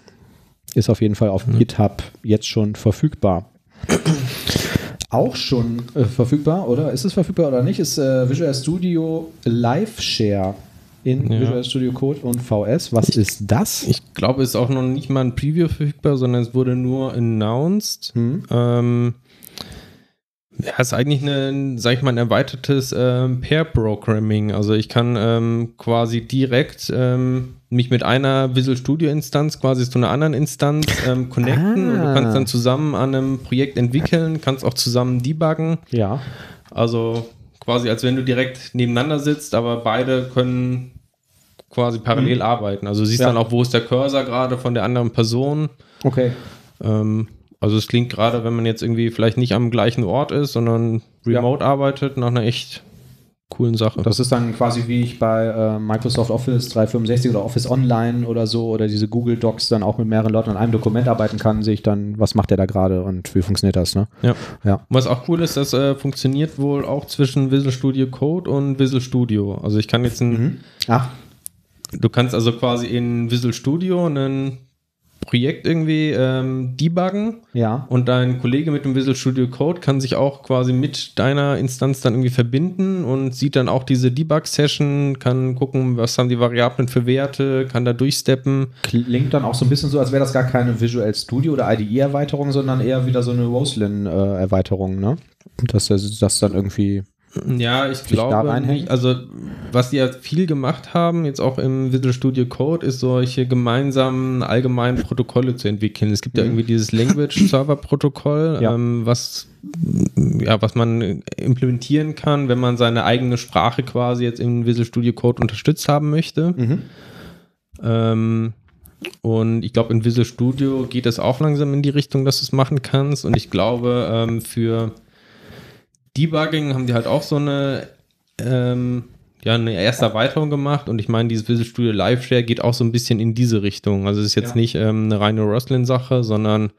Ist auf jeden Fall auf Mhm. GitHub jetzt schon verfügbar. *clears throat* Auch schon äh, verfügbar, oder? Ist es verfügbar oder nicht? Ist äh, Visual Studio Live Share in Ja. Visual Studio Code und VS. Was ist das? ich glaube, es ist auch noch nicht mal ein Preview verfügbar, sondern es wurde nur announced. Hm? Ähm, ja, ist eigentlich ein, sag ich mal, ein erweitertes ähm, Pair-Programming. Also ich kann ähm, quasi direkt ähm, mich mit einer Visual Studio Instanz quasi zu einer anderen Instanz ähm, connecten und du Ah. kannst dann zusammen an einem Projekt entwickeln, kannst auch zusammen debuggen. Ja. Also quasi als wenn du direkt nebeneinander sitzt, aber beide können quasi parallel arbeiten. Also siehst Ja. dann auch, wo ist der Cursor gerade von der anderen Person. Okay. Ähm, also es klingt gerade, wenn man jetzt irgendwie vielleicht nicht am gleichen Ort ist, sondern remote arbeitet, nach einer echt coolen Sache. Das ist dann quasi wie ich bei äh, Microsoft Office 365 oder Office Online oder so oder diese Google Docs dann auch mit mehreren Leuten an einem Dokument arbeiten kann, sehe ich dann, was macht der da gerade und wie funktioniert das, ne? ja. Ja. Was auch cool ist, das äh, funktioniert wohl auch zwischen Visual Studio Code und Visual Studio. Also ich kann jetzt ein, Mhm. Ach, Du kannst also quasi in Visual Studio ein Projekt irgendwie ähm, debuggen ja. und dein Kollege mit dem Visual Studio Code kann sich auch quasi mit deiner Instanz dann irgendwie verbinden und sieht dann auch diese Debug-Session, kann gucken, was haben die Variablen für Werte, kann da durchsteppen. Klingt dann auch so ein bisschen so, als wäre das gar keine Visual Studio oder IDE-Erweiterung, sondern eher wieder so eine Roslyn-Erweiterung, ne? Dass das, das dann irgendwie Ja, ich glaube, nicht. also was die ja viel gemacht haben, jetzt auch im Visual Studio Code, ist solche gemeinsamen allgemeinen Protokolle zu entwickeln. Es gibt ja irgendwie dieses Language *clears throat* Server Protokoll, Ja. ähm, was ja, was man implementieren kann, wenn man seine eigene Sprache quasi jetzt im Visual Studio Code unterstützt haben möchte. Ähm, und ich glaube, in Visual Studio geht es auch langsam in die Richtung, dass du es machen kannst. Und ich glaube, ähm, für Debugging haben die halt auch so eine, ähm, ja, eine erste Erweiterung gemacht. Und ich meine, dieses Visual Studio Live Share geht auch so ein bisschen in diese Richtung. Also es ist jetzt Ja. nicht ähm, eine reine Roslyn-Sache, sondern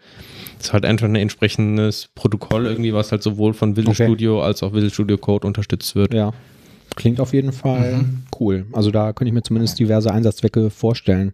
es ist halt einfach ein entsprechendes Protokoll irgendwie, was halt sowohl von Visual Okay. Studio als auch Visual Studio Code unterstützt wird. Ja. Klingt auf jeden Fall cool. Also da könnte ich mir zumindest diverse Einsatzzwecke vorstellen.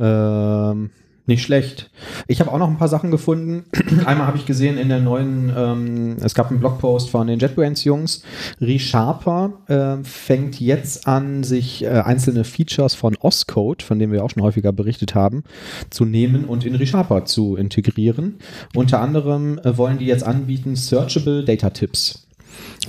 Ähm, nicht schlecht. Ich habe auch noch ein paar Sachen gefunden. *clears throat* Einmal habe ich gesehen in der neuen, ähm, es gab einen Blogpost von den JetBrains-Jungs. ReSharper äh, fängt jetzt an, sich äh, einzelne Features von Oscode, von denen wir auch schon häufiger berichtet haben, zu nehmen und in ReSharper zu integrieren. Unter anderem äh, wollen die jetzt anbieten Searchable Data Tips.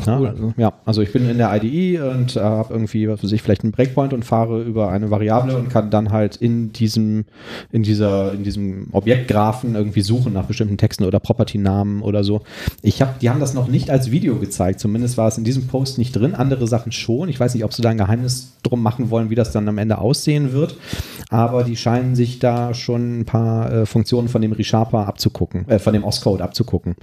Ja, also, ja, also ich bin in der IDE und äh, habe irgendwie, was weiß ich, vielleicht einen Breakpoint und fahre über eine Variable und kann dann halt in diesem, in dieser, in diesem Objektgraphen irgendwie suchen nach bestimmten Texten oder Property-Namen oder so. Ich habe, die haben das noch nicht als Video gezeigt, zumindest war es in diesem Post nicht drin, andere Sachen schon. Ich weiß nicht, ob sie da ein Geheimnis drum machen wollen, wie das dann am Ende aussehen wird, aber die scheinen sich da schon ein paar äh, Funktionen von dem ReSharper abzugucken, äh, von dem Oscode abzugucken.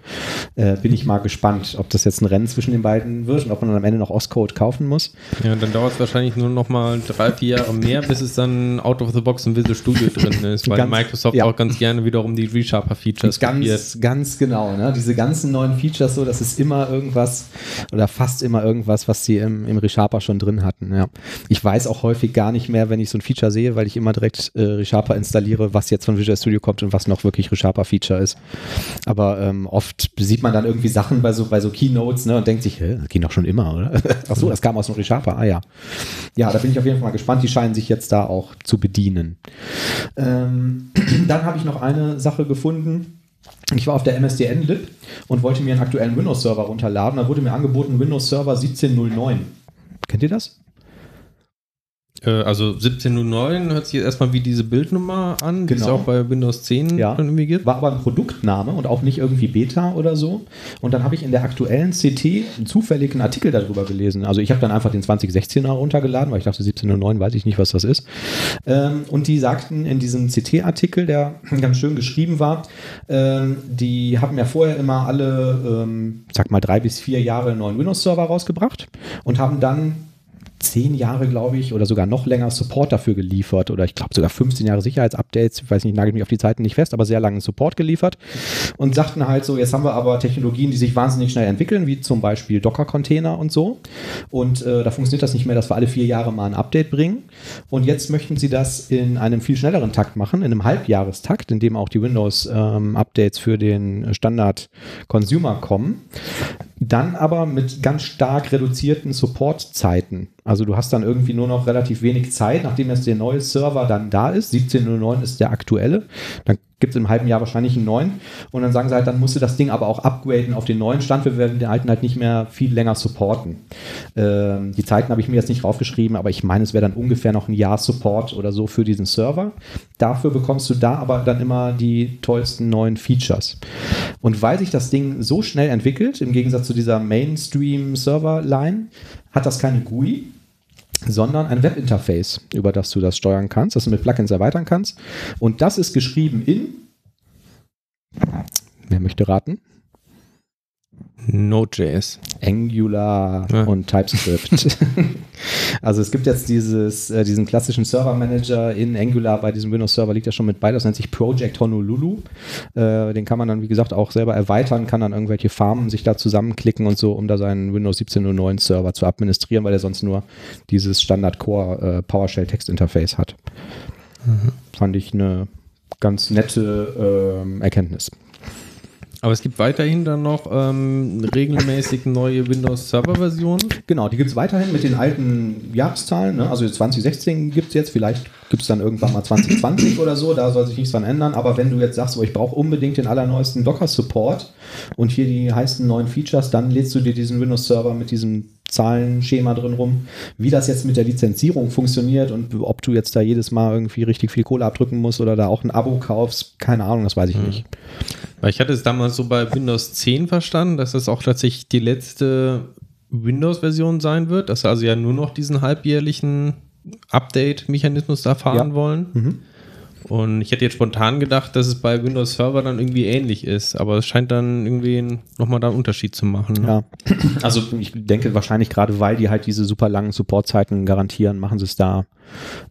Äh, bin ich mal gespannt, ob das jetzt ein Rennen zwischen den beiden wird und ob man dann am Ende noch Oscode kaufen muss. Ja, dann dauert es wahrscheinlich nur noch mal drei, vier Jahre mehr, bis es dann out of the box im Visual Studio drin ist, weil Ganz- Microsoft ja. auch ganz gerne wiederum die ReSharper-Features kopiert. Ganz, ganz genau. Ne? Diese ganzen neuen Features, so, das ist immer irgendwas oder fast immer irgendwas, was sie im, im ReSharper schon drin hatten. Ja. Ich weiß auch häufig gar nicht mehr, wenn ich so ein Feature sehe, weil ich immer direkt äh, ReSharper installiere, was jetzt von Visual Studio kommt und was noch wirklich ReSharper-Feature ist. Aber ähm, oft sieht man dann irgendwie Sachen bei so, bei so Keynotes ne, und denkt sich, hä, das ging doch schon immer, oder? *laughs* Ach so, das kam aus dem ReSharper, ah ja. Ja, da bin ich auf jeden Fall mal gespannt. Die scheinen sich jetzt da auch zu bedienen. Ähm, *clears throat* dann habe ich noch eine Sache gefunden. Ich war auf der MSDN Lib und wollte mir einen aktuellen Windows-Server runterladen. Da wurde mir angeboten Windows Server 1709. Kennt ihr das? Äh, also 1709 hört sich jetzt erstmal wie diese Bildnummer an, die es Genau. auch bei Windows 10 Ja. irgendwie gibt. War aber ein Produktname und auch nicht irgendwie Beta oder so. Und dann habe ich in der aktuellen CT einen zufälligen Artikel darüber gelesen. Also ich habe dann einfach den 2016er runtergeladen, weil ich dachte 1709, weiß ich nicht, was das ist. Ähm, und die sagten in diesem CT-Artikel, der *clears throat* ganz schön geschrieben war, ähm, die haben ja vorher immer alle, ähm, sag mal, drei bis vier Jahre einen neuen Windows-Server rausgebracht und haben dann zehn Jahre, glaube ich, oder sogar noch länger Support dafür geliefert oder ich glaube sogar 15 Jahre Sicherheitsupdates, ich weiß nicht, nagel mich auf die Zeiten nicht fest, aber sehr langen Support geliefert und sagten halt so, jetzt haben wir aber Technologien, die sich wahnsinnig schnell entwickeln, wie zum Beispiel Docker-Container und so. Und äh, da funktioniert das nicht mehr, dass wir alle vier Jahre mal ein Update bringen. Und jetzt möchten sie das in einem viel schnelleren Takt machen, in einem Halbjahrestakt, in dem auch die Windows-Updates für den Standard-Consumer kommen. Dann aber mit ganz stark reduzierten Support-Zeiten. Also du hast dann irgendwie nur noch relativ wenig Zeit, nachdem jetzt der neue Server dann da ist. 17.09 ist der aktuelle. Dann gibt es im halben Jahr wahrscheinlich einen neuen. Und dann sagen sie halt, dann musst du das Ding aber auch upgraden auf den neuen Stand. Wir werden den alten halt nicht mehr viel länger supporten. Ähm, die Zeiten habe ich mir jetzt nicht draufgeschrieben, aber ich meine, es wäre dann ungefähr noch ein Jahr Support oder so für diesen Server. Dafür bekommst du da aber dann immer die tollsten neuen Features. Und weil sich das Ding so schnell entwickelt, im Gegensatz zu dieser Mainstream-Server-Line, hat das keine GUI, sondern ein Webinterface, über das du das steuern kannst, das du mit Plugins erweitern kannst. Und das ist geschrieben in, wer möchte raten? Node.js. Angular Ja. und TypeScript. *laughs* also es gibt jetzt dieses, äh, diesen klassischen Server Manager in Angular bei diesem Windows Server liegt ja schon mit bei, das nennt sich Project Honolulu. Äh, den kann man dann, wie gesagt, auch selber erweitern, kann dann irgendwelche Farmen sich da zusammenklicken und so, um da seinen Windows 17.09 Server zu administrieren, weil er sonst nur dieses Standard Core äh, hat. Fand ich eine ganz nette ähm, Erkenntnis. Aber es gibt weiterhin dann noch ähm, regelmäßig neue Windows Server Versionen. Genau, die gibt es weiterhin mit den alten Jahreszahlen. Ne? Also 2016 gibt es jetzt, vielleicht gibt es dann irgendwann mal 2020 oder so, da soll sich nichts dran ändern. Aber wenn du jetzt sagst, oh, ich brauche unbedingt den allerneuesten Docker-Support und hier die heißen neuen Features, dann lädst du dir diesen Windows-Server mit diesem Zahlenschema drin rum. Wie das jetzt mit der Lizenzierung funktioniert und ob du jetzt da jedes Mal irgendwie richtig viel Kohle abdrücken musst oder da auch ein Abo kaufst, keine Ahnung, das weiß ich hm. nicht. Weil ich hatte es damals so bei Windows 10 verstanden, dass es auch tatsächlich die letzte Windows-Version sein wird, dass sie also ja nur noch diesen halbjährlichen Update-Mechanismus da fahren ja. wollen. Mhm. Und ich hätte jetzt spontan gedacht, dass es bei Windows Server dann irgendwie ähnlich ist, aber es scheint dann irgendwie nochmal da einen Unterschied zu machen. Ne? Ja, *clears throat* also ich denke wahrscheinlich gerade, weil die halt diese super langen Supportzeiten garantieren, machen sie es da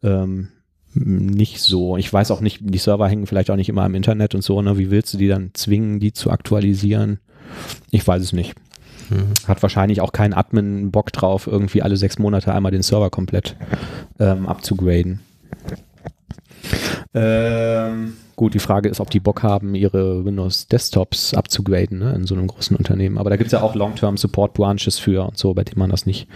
ähm, nicht so. Ich weiß auch nicht, die Server hängen vielleicht auch nicht immer im Internet und so, ne? Wie willst du die dann zwingen, die zu aktualisieren? Ich weiß es nicht. Mhm. Hat wahrscheinlich auch kein Admin Bock drauf, irgendwie alle sechs Monate einmal den Server komplett ähm, abzugraden. Ähm, gut, die Frage ist, ob die Bock haben, ihre Windows-Desktops abzugraden ne, in so einem großen Unternehmen. Aber da gibt es ja auch Long-Term-Support-Branches für und so, bei denen man das nicht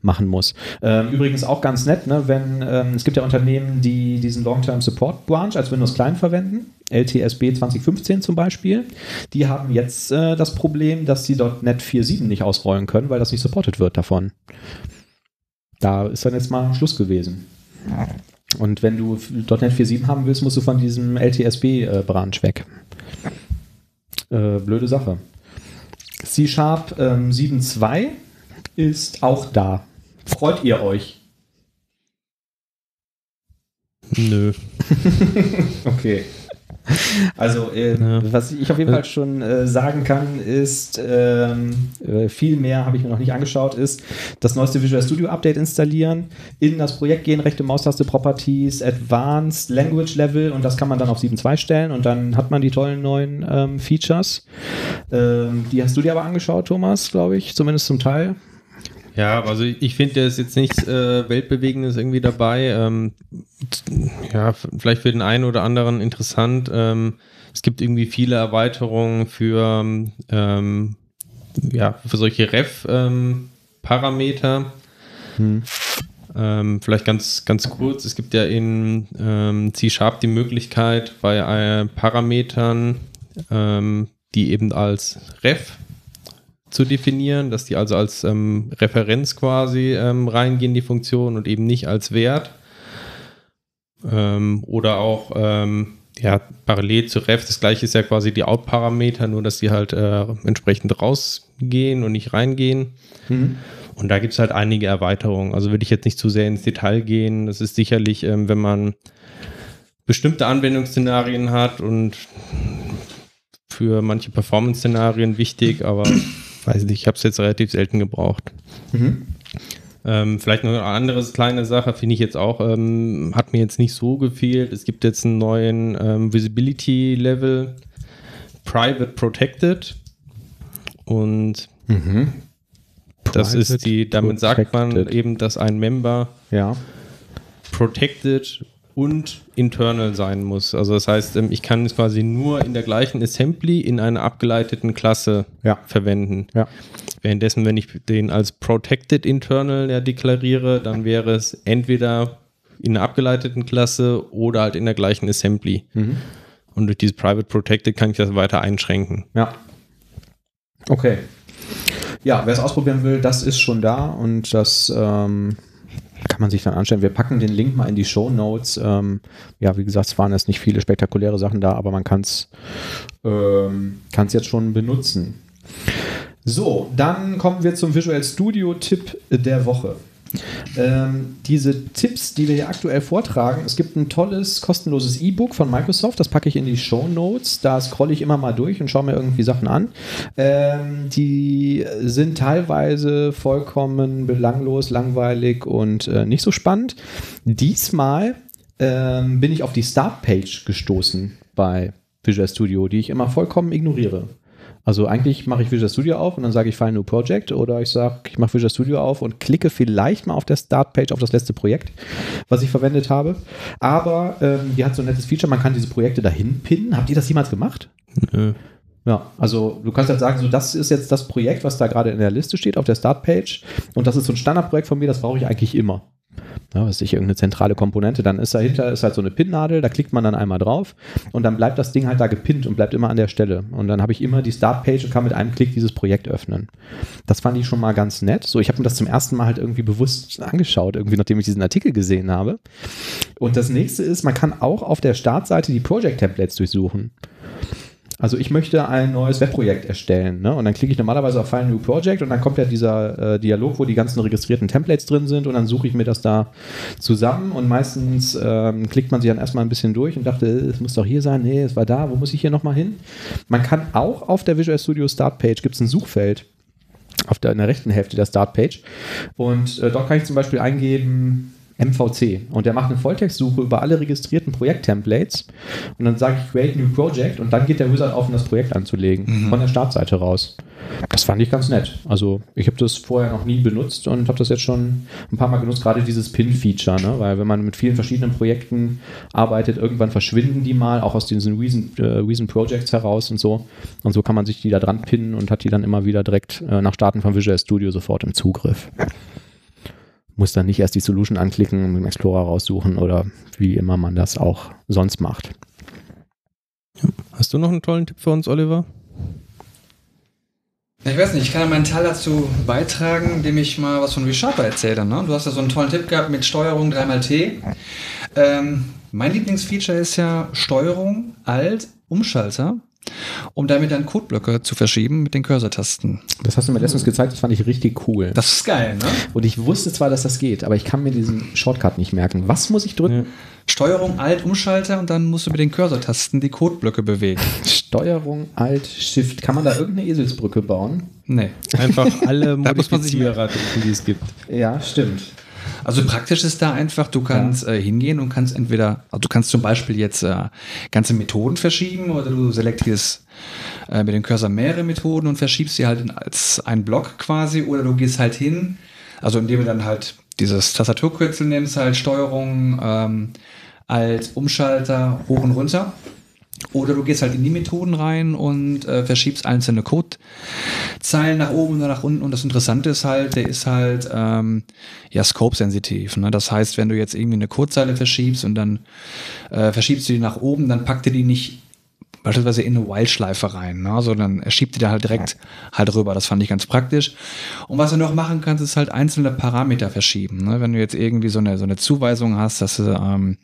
machen muss. Ähm, übrigens auch ganz nett, ne, wenn ähm, es gibt ja Unternehmen, die diesen Long-Term-Support-Branch als Windows-Client verwenden. LTSB 2015 zum Beispiel. Die haben jetzt äh, das Problem, dass sie .NET 4.7 nicht ausrollen können, weil das nicht supported wird davon. Da ist dann jetzt mal Schluss gewesen. Und wenn du .NET 4.7 haben willst, musst du von diesem LTSB-Branch äh, weg. Äh, blöde Sache. C-Sharp ähm, 7.2 ist auch da. Freut ihr euch? Nö. *laughs* okay. Also, ähm, ja. was ich auf jeden Fall schon äh, sagen kann, ist, ähm, äh, viel mehr habe ich mir noch nicht angeschaut, ist das neueste Visual Studio Update installieren, in das Projekt gehen, rechte Maustaste Properties, Advanced Language Level und das kann man dann auf 7.2 stellen und dann hat man die tollen neuen ähm, Features. Ähm, die hast du dir aber angeschaut, Thomas, glaube ich, zumindest zum Teil. Ja, also ich finde, da ist jetzt nichts äh, Weltbewegendes irgendwie dabei. Ähm, ja, vielleicht für den einen oder anderen interessant. Ähm, es gibt irgendwie viele Erweiterungen für, ähm, ja, für solche Ref-Parameter. Hm. Ähm, vielleicht ganz, ganz kurz, es gibt ja in ähm, C-Sharp die Möglichkeit, bei äh, Parametern, ähm, die eben als Ref zu definieren, dass die also als ähm, Referenz quasi ähm, reingehen, die Funktion und eben nicht als Wert. Ähm, oder auch ähm, ja, parallel zu ref, das gleiche ist ja quasi die Out-Parameter, nur dass die halt äh, entsprechend rausgehen und nicht reingehen. Mhm. Und da gibt es halt einige Erweiterungen. Also würde ich jetzt nicht zu sehr ins Detail gehen. Das ist sicherlich, ähm, wenn man bestimmte Anwendungsszenarien hat und für manche Performance-Szenarien wichtig, aber weiß nicht, ich habe es jetzt relativ selten gebraucht. Mhm. Ähm, vielleicht noch eine andere kleine Sache, finde ich jetzt auch, ähm, hat mir jetzt nicht so gefehlt. Es gibt jetzt einen neuen ähm, Visibility Level, Private Protected. Und mhm. das ist die, damit protected. sagt man eben, dass ein Member ja. protected und internal sein muss. Also das heißt, ähm, ich kann es quasi nur in der gleichen Assembly in einer abgeleiteten Klasse ja. verwenden. Ja. Währenddessen, wenn ich den als Protected Internal ja deklariere, dann wäre es entweder in einer abgeleiteten Klasse oder halt in der gleichen Assembly. Mhm. Und durch dieses Private Protected kann ich das weiter einschränken. Ja. Okay. Ja, wer es ausprobieren will, das ist schon da und das ähm, kann man sich dann anschauen. Wir packen den Link mal in die Show Notes. Ähm, ja, wie gesagt, es waren jetzt nicht viele spektakuläre Sachen da, aber man kann es ähm, jetzt schon benutzen. So, dann kommen wir zum Visual Studio Tipp der Woche. Ähm, diese Tipps, die wir hier aktuell vortragen, es gibt ein tolles, kostenloses E-Book von Microsoft, das packe ich in die Show Notes. Da scrolle ich immer mal durch und schaue mir irgendwie Sachen an. Ähm, die sind teilweise vollkommen belanglos, langweilig und äh, nicht so spannend. Diesmal ähm, bin ich auf die Startpage gestoßen bei Visual Studio, die ich immer vollkommen ignoriere. Also eigentlich mache ich Visual Studio auf und dann sage ich File New Project oder ich sage, ich mache Visual Studio auf und klicke vielleicht mal auf der Startpage auf das letzte Projekt, was ich verwendet habe. Aber ähm, die hat so ein nettes Feature, man kann diese Projekte dahin pinnen. Habt ihr das jemals gemacht? Nö. Ja, also du kannst halt sagen, so das ist jetzt das Projekt, was da gerade in der Liste steht auf der Startpage und das ist so ein Standardprojekt von mir, das brauche ich eigentlich immer. Ja, was ist irgendeine zentrale Komponente, dann ist dahinter ist halt so eine Pinnadel, da klickt man dann einmal drauf und dann bleibt das Ding halt da gepinnt und bleibt immer an der Stelle. Und dann habe ich immer die Startpage und kann mit einem Klick dieses Projekt öffnen. Das fand ich schon mal ganz nett. So, ich habe mir das zum ersten Mal halt irgendwie bewusst angeschaut, irgendwie nachdem ich diesen Artikel gesehen habe. Und das nächste ist, man kann auch auf der Startseite die Project Templates durchsuchen. Also ich möchte ein neues Webprojekt erstellen. Ne? Und dann klicke ich normalerweise auf File New Project und dann kommt ja dieser äh, Dialog, wo die ganzen registrierten Templates drin sind und dann suche ich mir das da zusammen und meistens ähm, klickt man sich dann erstmal ein bisschen durch und dachte, es muss doch hier sein, nee, es war da, wo muss ich hier nochmal hin? Man kann auch auf der Visual Studio Startpage, gibt es ein Suchfeld auf der, in der rechten Hälfte der Startpage und äh, dort kann ich zum Beispiel eingeben, MVC. Und der macht eine Volltextsuche über alle registrierten Projekttemplates. Und dann sage ich Create New Project und dann geht der Wizard auf, um das Projekt anzulegen. Mhm. Von der Startseite raus. Das fand ich ganz nett. Also ich habe das vorher noch nie benutzt und habe das jetzt schon ein paar Mal genutzt, gerade dieses Pin-Feature, ne? weil wenn man mit vielen verschiedenen Projekten arbeitet, irgendwann verschwinden die mal, auch aus diesen Reason, äh, Reason Projects heraus und so. Und so kann man sich die da dran pinnen und hat die dann immer wieder direkt äh, nach Starten von Visual Studio sofort im Zugriff muss dann nicht erst die Solution anklicken und im Explorer raussuchen oder wie immer man das auch sonst macht. Hast du noch einen tollen Tipp für uns, Oliver? Ich weiß nicht, ich kann meinen Teil dazu beitragen, indem ich mal was von ReSharper erzähle. Ne? Du hast ja so einen tollen Tipp gehabt mit Steuerung 3xT. Ähm, mein Lieblingsfeature ist ja Steuerung, Alt, Umschalter um damit dann Codeblöcke zu verschieben mit den Cursor-Tasten. Das hast du mir letztens gezeigt, das fand ich richtig cool. Das ist geil, ne? Und ich wusste zwar, dass das geht, aber ich kann mir diesen Shortcut nicht merken. Was muss ich drücken? Ja. Steuerung, Alt, Umschalter und dann musst du mit den Cursor-Tasten die Codeblöcke bewegen. Steuerung, Alt, Shift. Kann man da irgendeine Eselsbrücke bauen? Nee. Einfach alle *laughs* Modifizierer die es gibt. Ja, stimmt. Also praktisch ist da einfach, du kannst ja. äh, hingehen und kannst entweder, also du kannst zum Beispiel jetzt äh, ganze Methoden verschieben oder du selektierst äh, mit dem Cursor mehrere Methoden und verschiebst sie halt in, als ein Block quasi oder du gehst halt hin, also indem du dann halt dieses Tastaturkürzel nimmst, halt Steuerung ähm, als Umschalter hoch und runter oder du gehst halt in die Methoden rein und äh, verschiebst einzelne Codezeilen nach oben oder nach unten. Und das Interessante ist halt, der ist halt ähm, ja scope-sensitiv. Ne? Das heißt, wenn du jetzt irgendwie eine Codezeile verschiebst und dann äh, verschiebst du die nach oben, dann packt er die nicht beispielsweise in eine While-Schleife rein, ne? sondern er schiebt die da halt direkt halt rüber. Das fand ich ganz praktisch. Und was du noch machen kannst, ist halt einzelne Parameter verschieben. Ne? Wenn du jetzt irgendwie so eine, so eine Zuweisung hast, dass du ähm,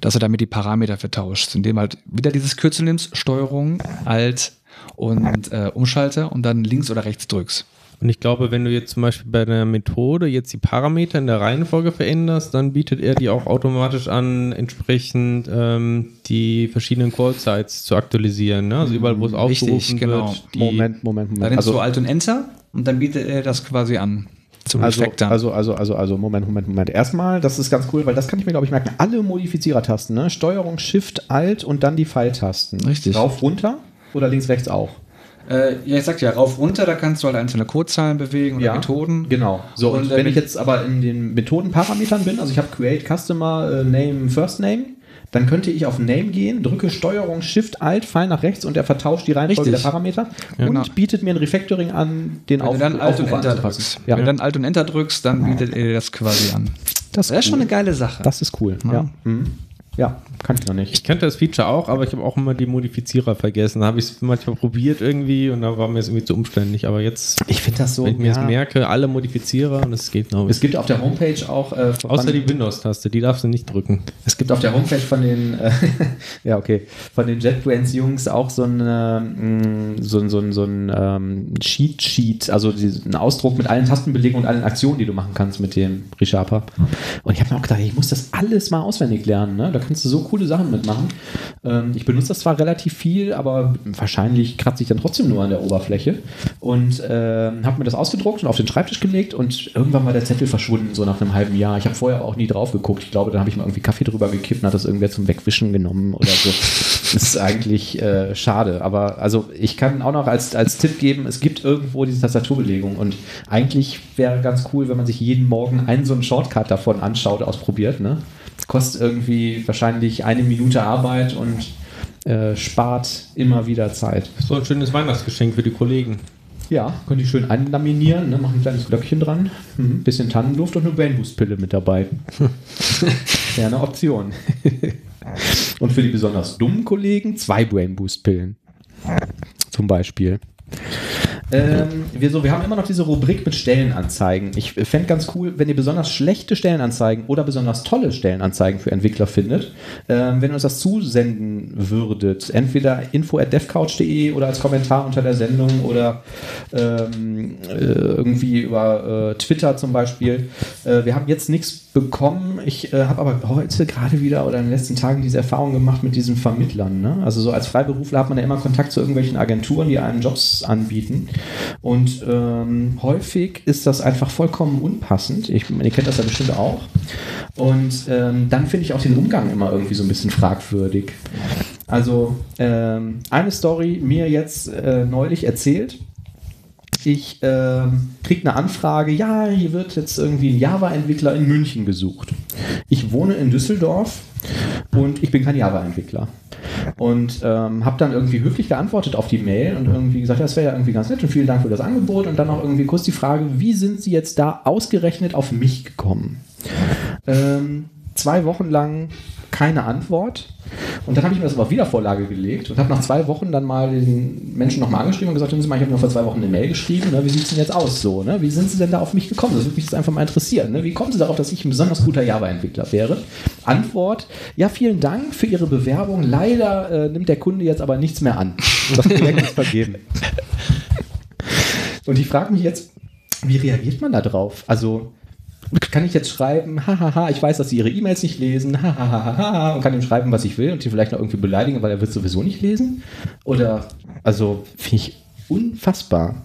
dass du damit die Parameter vertauscht, indem halt wieder dieses Kürzel nimmst, Steuerung, Alt und äh, Umschalter und dann links oder rechts drückst. Und ich glaube, wenn du jetzt zum Beispiel bei der Methode jetzt die Parameter in der Reihenfolge veränderst, dann bietet er dir auch automatisch an, entsprechend ähm, die verschiedenen Call-Sites zu aktualisieren. Ne? Also überall, wo es aufgerufen Richtig, genau. wird. Moment, Moment, Moment. Dann nimmst also, du Alt und Enter und dann bietet er das quasi an zum also, Effekt dann. Also, also, also, also, Moment, Moment, Moment. Erstmal, das ist ganz cool, weil das kann ich mir, glaube ich, merken. Alle Modifizierertasten, ne? Steuerung, Shift, Alt und dann die Pfeiltasten. Richtig. Rauf, runter oder links, rechts auch? Äh, ja, ich sagte ja, rauf, runter, da kannst du halt einzelne Codezahlen bewegen oder ja, Methoden. Genau. So, und, und wenn ich jetzt aber in den Methodenparametern bin, also ich habe Create Customer äh, Name, First Name, dann könnte ich auf Name gehen, drücke Steuerung Shift Alt, Pfeil nach rechts und er vertauscht die Reihenfolge Richtig. der Parameter ja, und genau. bietet mir ein Refactoring an, den Wenn du dann Alt und Enter drückst. Ja. Wenn du dann Alt und Enter drückst, dann bietet er das quasi an. Das, das ist cool. schon eine geile Sache. Das ist cool. Ja. Mhm. Ja, kannte ich noch nicht. Ich kannte das Feature auch, aber ich habe auch immer die Modifizierer vergessen. Da habe ich es manchmal probiert irgendwie und da war mir es irgendwie zu umständlich. Aber jetzt, ich finde das so, wenn ich mir ja. das merke, alle Modifizierer und es geht noch. Es gibt auf der Homepage auch. Äh, Außer die Windows-Taste, die darfst du nicht drücken. Es gibt auf der Homepage von den, äh, *laughs* ja, okay, von den JetBrains-Jungs auch so ein, äh, so, so, so ein ähm, Cheat-Sheet, also ein Ausdruck mit allen Tastenbelegungen und allen Aktionen, die du machen kannst mit dem ReSharper. Und ich habe mir auch gedacht, ich muss das alles mal auswendig lernen. Ne? Da kannst du so coole Sachen mitmachen. Ähm, ich benutze das zwar relativ viel, aber wahrscheinlich kratze ich dann trotzdem nur an der Oberfläche. Und äh, habe mir das ausgedruckt und auf den Schreibtisch gelegt und irgendwann war der Zettel verschwunden, so nach einem halben Jahr. Ich habe vorher auch nie drauf geguckt. Ich glaube, dann habe ich mal irgendwie Kaffee drüber gekippt und hat das irgendwer zum Wegwischen genommen oder so. *laughs* das ist eigentlich äh, schade. Aber also ich kann auch noch als, als Tipp geben, es gibt irgendwo diese Tastaturbelegung und eigentlich wäre ganz cool, wenn man sich jeden Morgen einen so einen Shortcut davon anschaut, ausprobiert. Ne? Kostet irgendwie wahrscheinlich eine Minute Arbeit und Äh, spart immer wieder Zeit. So ein schönes Weihnachtsgeschenk für die Kollegen. Ja, können die schön einlaminieren, ne? machen ein kleines Glöckchen dran, mhm. bisschen Tannenduft und eine Brainboost-Pille mit dabei. *laughs* ja, eine Option. und für die besonders dummen Kollegen zwei Brainboost-Pillen. Zum Beispiel. Ähm, wir, so, wir haben immer noch diese Rubrik mit Stellenanzeigen. Ich fände ganz cool, wenn ihr besonders schlechte Stellenanzeigen oder besonders tolle Stellenanzeigen für Entwickler findet, ähm, wenn ihr uns das zusenden würdet. Entweder info at devcouch.de oder als Kommentar unter der Sendung oder ähm, äh, irgendwie über äh, Twitter zum Beispiel. Äh, wir haben jetzt nichts bekommen. Ich äh, habe aber heute gerade wieder oder in den letzten Tagen diese Erfahrung gemacht mit diesen Vermittlern. Ne? Also so als Freiberufler hat man ja immer Kontakt zu irgendwelchen Agenturen, die einen Jobs anbieten. Und ähm, häufig ist das einfach vollkommen unpassend. Ich, ihr kennt das ja bestimmt auch. Und ähm, dann finde ich auch den Umgang immer irgendwie so ein bisschen fragwürdig. Also ähm, eine Story mir jetzt äh, neulich erzählt. Ich äh, kriege eine Anfrage, ja, hier wird jetzt irgendwie ein Java-Entwickler in München gesucht. Ich wohne in Düsseldorf und ich bin kein Java-Entwickler. Und ähm, habe dann irgendwie höflich geantwortet auf die Mail und irgendwie gesagt, das wäre ja irgendwie ganz nett und vielen Dank für das Angebot. Und dann auch irgendwie kurz die Frage, wie sind Sie jetzt da ausgerechnet auf mich gekommen? Ähm, zwei Wochen lang keine Antwort. Und dann habe ich mir das auf Wiedervorlage gelegt und habe nach zwei Wochen dann mal den Menschen nochmal angeschrieben und gesagt, ich habe mir vor zwei Wochen eine Mail geschrieben, ne, wie sieht es denn jetzt aus so? Ne? Wie sind Sie denn da auf mich gekommen? Das würde mich jetzt einfach mal interessieren. Ne? Wie kommen Sie darauf, dass ich ein besonders guter Java-Entwickler wäre? Antwort, ja, vielen Dank für Ihre Bewerbung. Leider äh, nimmt der Kunde jetzt aber nichts mehr an. Das Projekt ist vergeben. *laughs* Und ich frage mich jetzt, wie reagiert man da drauf? Also kann ich jetzt schreiben, hahaha, ich weiß, dass sie ihre E-Mails nicht lesen, hahaha, und kann ihm schreiben, was ich will und sie vielleicht noch irgendwie beleidigen, weil er wird sowieso nicht lesen? Oder, also, finde ich unfassbar.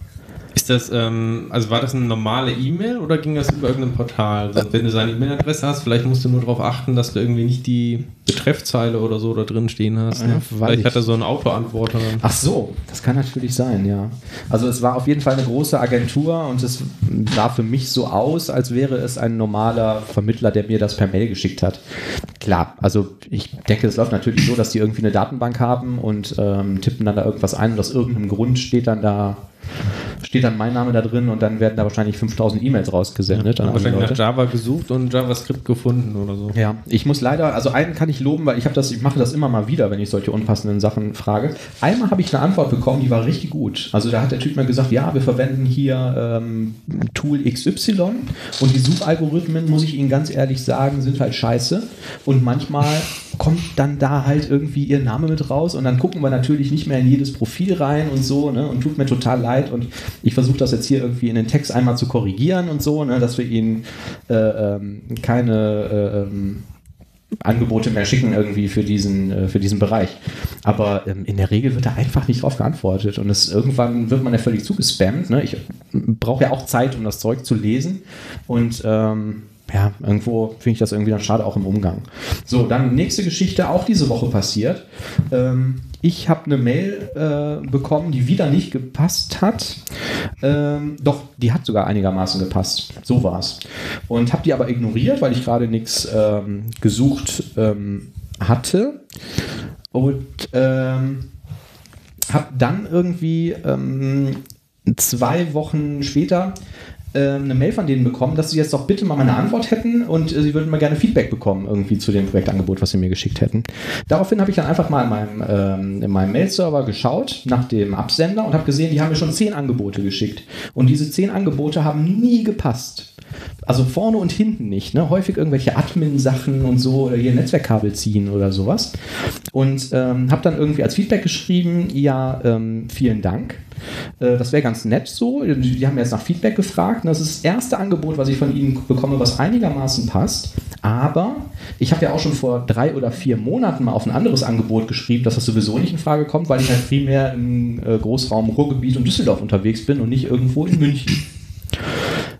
Ist das, ähm, also war das eine normale E-Mail oder ging das über irgendein Portal? Also wenn du seine E-Mail-Adresse hast, vielleicht musst du nur darauf achten, dass du irgendwie nicht die Betreffzeile oder so da drin stehen hast. Ne? Ja, vielleicht ich. hat er so einen Autoantworter. Ach so, das kann natürlich sein, ja. Also es war auf jeden Fall eine große Agentur und es sah für mich so aus, als wäre es ein normaler Vermittler, der mir das per Mail geschickt hat. Klar, also ich denke, es läuft natürlich so, dass die irgendwie eine Datenbank haben und ähm, tippen dann da irgendwas ein und aus irgendeinem Grund steht dann da steht dann mein Name da drin und dann werden da wahrscheinlich 5000 E-Mails rausgesendet. Ja, wahrscheinlich Leute. nach Java gesucht und JavaScript gefunden oder so. Ja, ich muss leider, also einen kann ich loben, weil ich habe das, ich mache das immer mal wieder, wenn ich solche unpassenden Sachen frage. Einmal habe ich eine Antwort bekommen, die war richtig gut. Also da hat der Typ mir gesagt, ja, wir verwenden hier ähm, Tool XY und die Suchalgorithmen, muss ich Ihnen ganz ehrlich sagen, sind halt scheiße. Und manchmal kommt dann da halt irgendwie ihr Name mit raus und dann gucken wir natürlich nicht mehr in jedes Profil rein und so, ne? Und tut mir total leid und ich versuche das jetzt hier irgendwie in den Text einmal zu korrigieren und so, ne? Dass wir ihnen äh, ähm, keine äh, ähm, Angebote mehr schicken irgendwie für diesen, äh, für diesen Bereich. Aber ähm, in der Regel wird da einfach nicht drauf geantwortet und es, irgendwann wird man ja völlig zugespammt. Ne? Ich brauche ja auch Zeit, um das Zeug zu lesen und ähm, ja, irgendwo finde ich das irgendwie dann schade, auch im Umgang. So, dann nächste Geschichte, auch diese Woche passiert. Ähm, ich habe eine Mail äh, bekommen, die wieder nicht gepasst hat. Ähm, doch, die hat sogar einigermaßen gepasst. So war es. Und habe die aber ignoriert, weil ich gerade nichts ähm, gesucht ähm, hatte. Und ähm, habe dann irgendwie ähm, zwei Wochen später eine Mail von denen bekommen, dass sie jetzt doch bitte mal meine Antwort hätten und äh, sie würden mal gerne Feedback bekommen irgendwie zu dem Projektangebot, was sie mir geschickt hätten. Daraufhin habe ich dann einfach mal in meinem, ähm, in meinem Mail-Server geschaut nach dem Absender und habe gesehen, die haben mir schon zehn Angebote geschickt. Und diese zehn Angebote haben nie gepasst. Also vorne und hinten nicht. Ne? Häufig irgendwelche Admin-Sachen und so oder hier Netzwerkkabel ziehen oder sowas. Und ähm, habe dann irgendwie als Feedback geschrieben, ja, ähm, vielen Dank. Äh, das wäre ganz nett so. Die haben jetzt nach Feedback gefragt. Und das ist das erste Angebot, was ich von Ihnen bekomme, was einigermaßen passt. Aber ich habe ja auch schon vor drei oder vier Monaten mal auf ein anderes Angebot geschrieben, dass das sowieso nicht in Frage kommt, weil ich halt primär im äh, Großraum Ruhrgebiet und Düsseldorf unterwegs bin und nicht irgendwo in München.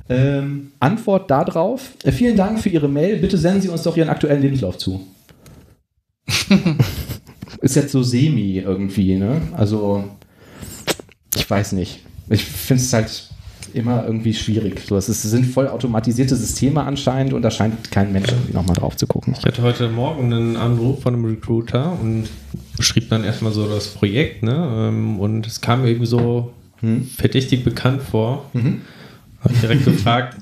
Ähm, Antwort darauf. Äh, vielen Dank für Ihre Mail. Bitte senden Sie uns doch Ihren aktuellen Lebenslauf zu. *laughs* Ist jetzt so semi irgendwie, ne? Also, ich weiß nicht. Ich finde es halt immer irgendwie schwierig. So, es ist, sind voll automatisierte Systeme anscheinend und da scheint kein Mensch irgendwie nochmal drauf zu gucken. Ich hatte heute Morgen einen Anruf von einem Recruiter und beschrieb dann erstmal so das Projekt, ne? Ähm, Und es kam mir irgendwie so Hm? verdächtig bekannt vor. Mhm. Habe ich direkt gefragt,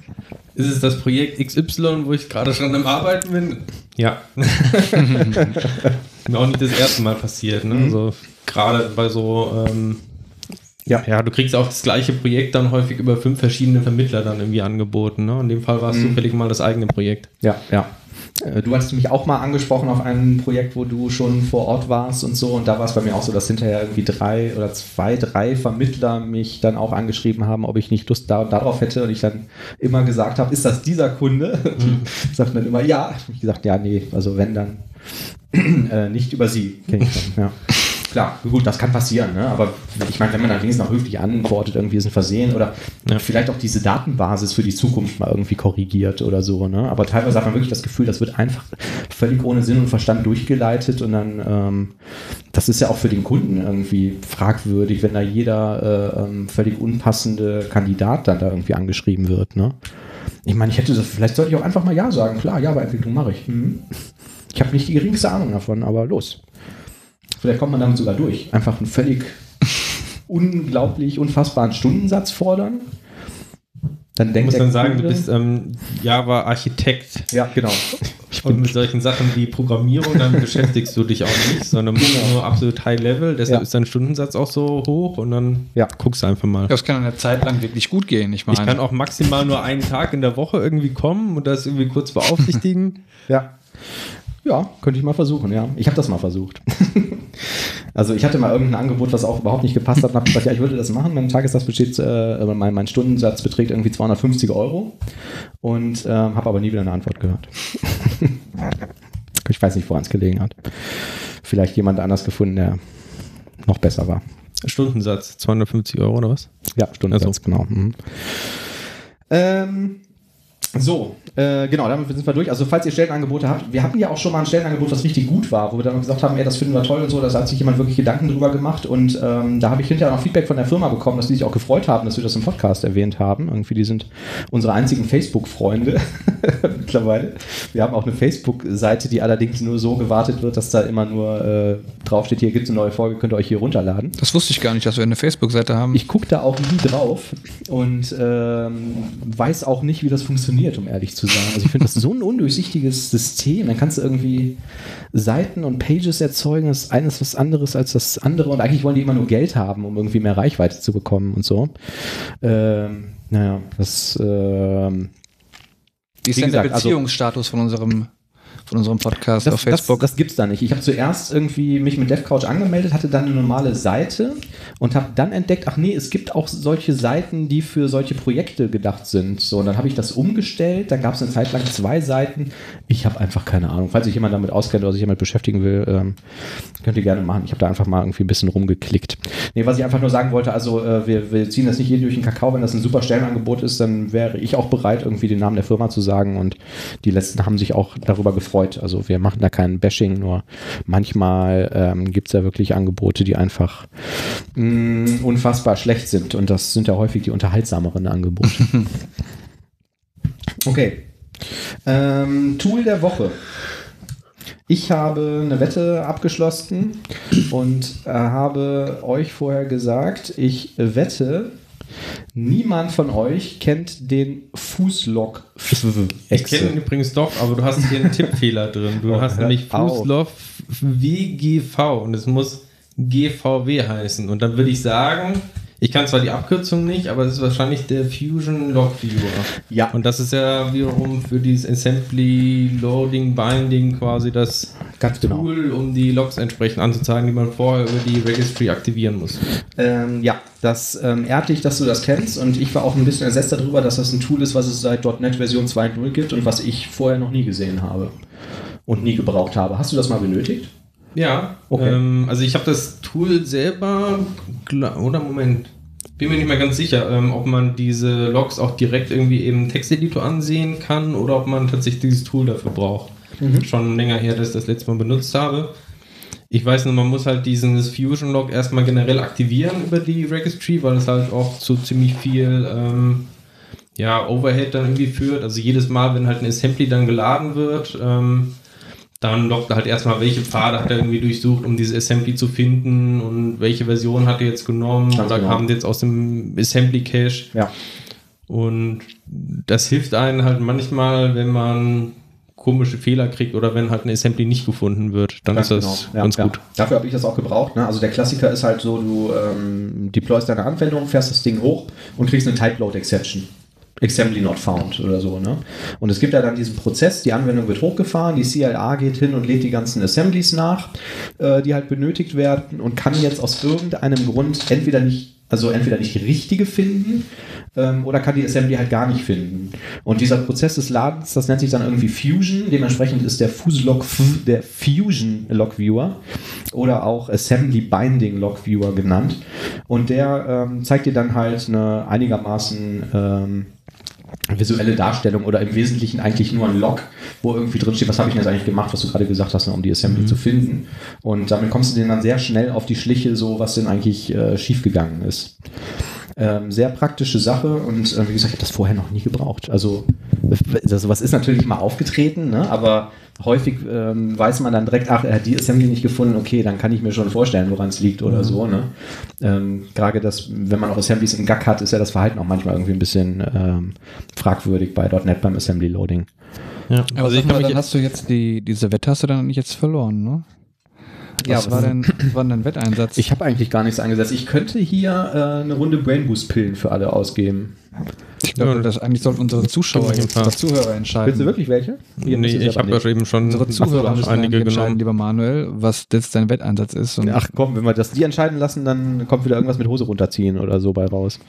ist es das Projekt XY, wo ich gerade schon am Arbeiten bin? Ja. *laughs* mir auch nicht das erste Mal passiert. Ne? Also gerade bei so, ähm, Ja. ja, du kriegst auch das gleiche Projekt dann häufig über fünf verschiedene Vermittler dann irgendwie angeboten. Ne? In dem Fall war es zufällig mal das eigene Projekt. Ja, ja. Äh, Du hattest mich auch mal angesprochen auf ein Projekt, wo du schon vor Ort warst und so. Und da war es bei mir auch so, dass hinterher irgendwie drei oder zwei, drei Vermittler mich dann auch angeschrieben haben, ob ich nicht Lust da, darauf hätte. Und ich dann immer gesagt habe, ist das dieser Kunde? *laughs* Die sagten dann immer ja. Ich gesagt, ja, nee, also wenn dann *clears throat* äh, nicht über sie. Kenn ich schon, ja. Klar, gut, das kann passieren, ne? aber ich meine, wenn man dann wenigstens noch höflich antwortet, irgendwie ist ein Versehen oder Ja. vielleicht auch diese Datenbasis für die Zukunft mal irgendwie korrigiert oder so. Ne? Aber teilweise hat man wirklich das Gefühl, das wird einfach völlig ohne Sinn und Verstand durchgeleitet und dann, ähm, das ist ja auch für den Kunden irgendwie fragwürdig, wenn da jeder äh, ähm, völlig unpassende Kandidat dann da irgendwie angeschrieben wird. Ne? Ich meine, ich hätte das, vielleicht sollte ich auch einfach mal Ja sagen. Klar, Java-Entwicklung mache ich. Mhm. Ich habe nicht die geringste Ahnung davon, aber los. Vielleicht kommt man damit sogar durch. Einfach einen völlig *laughs* unglaublich unfassbaren Stundensatz fordern. Dann Ich denkt muss dann sagen, du bist ähm, Java-Architekt. ja, genau. *laughs* Und mit solchen Sachen wie Programmierung, dann beschäftigst du dich auch nicht, sondern bist nur absolut High Level. Deshalb Ja. ist dein Stundensatz auch so hoch und dann Ja. guckst du einfach mal. Das kann eine Zeit lang wirklich gut gehen. Ich meine, Ich kann auch maximal nur einen Tag in der Woche irgendwie kommen und das irgendwie kurz *laughs* beaufsichtigen. Ja. Ja, könnte ich mal versuchen, ja. Ich habe das mal versucht. Also ich hatte mal irgendein Angebot, was auch überhaupt nicht gepasst hat und habe gesagt, ja, ich würde das machen. Mein Tagessatz besteht, äh, mein, mein Stundensatz beträgt irgendwie 250 Euro und ähm, habe aber nie wieder eine Antwort gehört. ich weiß nicht, woran es gelegen hat. Vielleicht jemand anders gefunden, der noch besser war. Stundensatz, 250 Euro oder was? Ja, Stundensatz, Also. genau. Mhm. Ähm, so, äh, genau, damit sind wir durch. Also, falls ihr Stellenangebote habt, wir hatten ja auch schon mal ein Stellenangebot, was richtig gut war, wo wir dann gesagt haben, ey, das finden wir toll und so, da hat sich jemand wirklich Gedanken drüber gemacht und ähm, da habe ich hinterher noch Feedback von der Firma bekommen, dass die sich auch gefreut haben, dass wir das im Podcast erwähnt haben. Irgendwie, die sind unsere einzigen Facebook-Freunde *laughs* mittlerweile. Wir haben auch eine Facebook-Seite, die allerdings nur so gewartet wird, dass da immer nur äh, draufsteht, hier gibt es eine neue Folge, könnt ihr euch hier runterladen. das wusste ich gar nicht, dass wir eine Facebook-Seite haben. Ich gucke da auch nie drauf und ähm, weiß auch nicht, wie das funktioniert, um ehrlich zu sein. Also ich finde das so ein undurchsichtiges System. Dann kannst du irgendwie Seiten und Pages erzeugen. Das eine ist was anderes als das andere und eigentlich wollen die immer nur Geld haben, um irgendwie mehr Reichweite zu bekommen und so. Ähm, naja, das ähm, Wie ist denn der also- Beziehungsstatus von unserem, von unserem Podcast Das, auf Facebook? Das, das gibt's da nicht. Ich habe zuerst irgendwie mich mit DevCouch angemeldet, hatte dann eine normale Seite und habe dann entdeckt, ach nee, es gibt auch solche Seiten, die für solche Projekte gedacht sind. So, und dann habe ich das umgestellt. Dann gab es eine Zeit lang zwei Seiten. Ich habe einfach keine Ahnung. Falls sich jemand damit auskennt oder sich jemand beschäftigen will, ähm, könnt ihr gerne machen. Ich habe da einfach mal irgendwie ein bisschen rumgeklickt. Nee, was ich einfach nur sagen wollte, also äh, wir, wir ziehen das nicht jeden durch den Kakao. Wenn das ein super Stellenangebot ist, dann wäre ich auch bereit, irgendwie den Namen der Firma zu sagen. Und die letzten haben sich auch darüber gefreut. Also wir machen da kein Bashing, nur manchmal ähm, gibt es ja wirklich Angebote, die einfach mh, unfassbar schlecht sind. Und das sind ja häufig die unterhaltsameren Angebote. *laughs* okay. Ähm, Tool der Woche. Ich habe eine Wette abgeschlossen und äh, habe euch vorher gesagt, ich wette, niemand von euch kennt den Fußlock. Ich kenne ihn übrigens doch, aber du hast hier einen Tippfehler drin. Du Oh, hast nämlich auf. Fußloff WGV und es muss GVW heißen. Und dann würde ich sagen, ich kann zwar die Abkürzung nicht, aber es ist wahrscheinlich der Fusion Log Viewer. Ja. Und das ist ja wiederum für dieses Assembly Loading Binding quasi das Ganz genau. Tool, um die Logs entsprechend anzuzeigen, die man vorher über die Registry aktivieren muss. Ähm, ja, das ähm, ehrt dich, dass du das kennst und ich war auch ein bisschen ersetzt darüber, dass das ein Tool ist, was es seit .NET Version 2.0 gibt und was ich vorher noch nie gesehen habe und nie gebraucht habe. Hast du das mal benötigt? Ja, Okay. ähm, also ich habe das Tool selber, oder Moment, bin mir nicht mehr ganz sicher, ähm, ob man diese Logs auch direkt irgendwie im Texteditor ansehen kann oder ob man tatsächlich dieses Tool dafür braucht. Schon länger her, dass ich das letzte Mal benutzt habe. Ich weiß nur, man muss halt diesen Fusion Log erstmal generell aktivieren über die Registry, weil es halt auch zu ziemlich viel ähm, ja, Overhead dann irgendwie führt. Also jedes Mal, wenn halt ein Assembly dann geladen wird, ähm, dann er halt erstmal, welche Pfade hat er irgendwie durchsucht, um diese Assembly zu finden und welche Version hat er jetzt genommen Ganz oder genau. kam jetzt aus dem Assembly Cache. Ja. Und das hilft einem halt manchmal, wenn man komische Fehler kriegt oder wenn halt eine Assembly nicht gefunden wird, dann Ganz ist das genau. Ja, ganz ja. gut. Dafür habe ich das auch gebraucht. Ne? Also der Klassiker ist halt so, du ähm, deployst deine Anwendung, fährst das Ding hoch und kriegst eine Type-Load-Exception. Assembly not found oder so. Ne? Und es gibt ja dann diesen Prozess, die Anwendung wird hochgefahren, die CLA geht hin und lädt die ganzen Assemblies nach, äh, die halt benötigt werden und kann jetzt aus irgendeinem Grund entweder nicht, also entweder nicht die richtige finden ähm, oder kann die Assembly halt gar nicht finden. Und dieser Prozess des Ladens, das nennt sich dann irgendwie Fusion, dementsprechend ist der Fuselog der Fusion Log Viewer oder auch Assembly Binding Log Viewer genannt. Und der ähm, zeigt dir dann halt eine einigermaßen ähm, visuelle Darstellung oder im Wesentlichen eigentlich nur ein Log, wo irgendwie drin steht, was habe ich denn jetzt eigentlich gemacht, was du gerade gesagt hast, ne, um die Assembly zu finden. Und damit kommst du denen dann sehr schnell auf die Schliche, so was denn eigentlich äh, schiefgegangen ist. Ähm, sehr praktische Sache und äh, wie gesagt, ich habe das vorher noch nie gebraucht. Also sowas ist natürlich mal aufgetreten, ne? aber häufig ähm, weiß man dann direkt, ach, er hat die Assembly nicht gefunden, okay, dann kann ich mir schon vorstellen, woran es liegt oder so. Ne? Ähm, Gerade das, wenn man auch Assemblies im GAC hat, ist ja das Verhalten auch manchmal irgendwie ein bisschen ähm, fragwürdig bei .NET beim Assembly Loading. Ja. Aber also ich mich dann hast du jetzt die, diese Wetttaste dann nicht jetzt verloren, ne? Was war denn, was war denn dein Wetteinsatz? Ich habe eigentlich gar nichts eingesetzt. Ich könnte hier äh, eine Runde Brain Boost Pillen für alle ausgeben. Ich glaube, das eigentlich sollten unsere Zuschauer oder Zuhörer entscheiden. Willst du wirklich welche? Ihr nee, ich habe ja eben schon Unsere Zuhörer Ach müssen einige entscheiden, lieber Manuel, was jetzt dein Wetteinsatz ist. Und Ach komm, wenn wir das die entscheiden lassen, dann kommt wieder irgendwas mit Hose runterziehen oder so bei raus.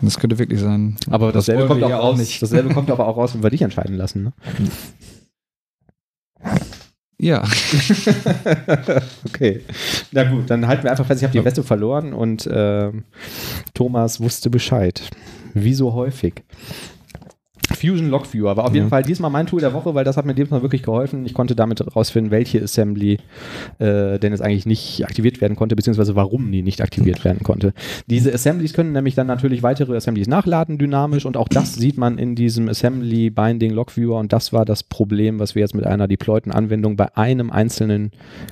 das könnte wirklich sein. Aber dasselbe wollen kommt wir auch ja raus. auch nicht. Dasselbe kommt aber auch raus, wenn wir dich entscheiden lassen. Ne? *laughs* Ja, *laughs* okay. Na gut, dann halten wir einfach fest, ich habe die Weste verloren und ähm, Thomas wusste Bescheid. Wie so häufig. Fusion Log Viewer war auf jeden Ja. Fall diesmal mein Tool der Woche, weil das hat mir diesmal wirklich geholfen. Ich konnte damit herausfinden, welche Assembly äh, denn jetzt eigentlich nicht aktiviert werden konnte, beziehungsweise warum die nicht aktiviert werden konnte. Diese Assemblies können nämlich dann natürlich weitere Assemblies nachladen, dynamisch, und auch das sieht man in diesem Assembly Binding Log Viewer und das war das Problem, was wir jetzt mit einer deployten Anwendung bei einem einzelnen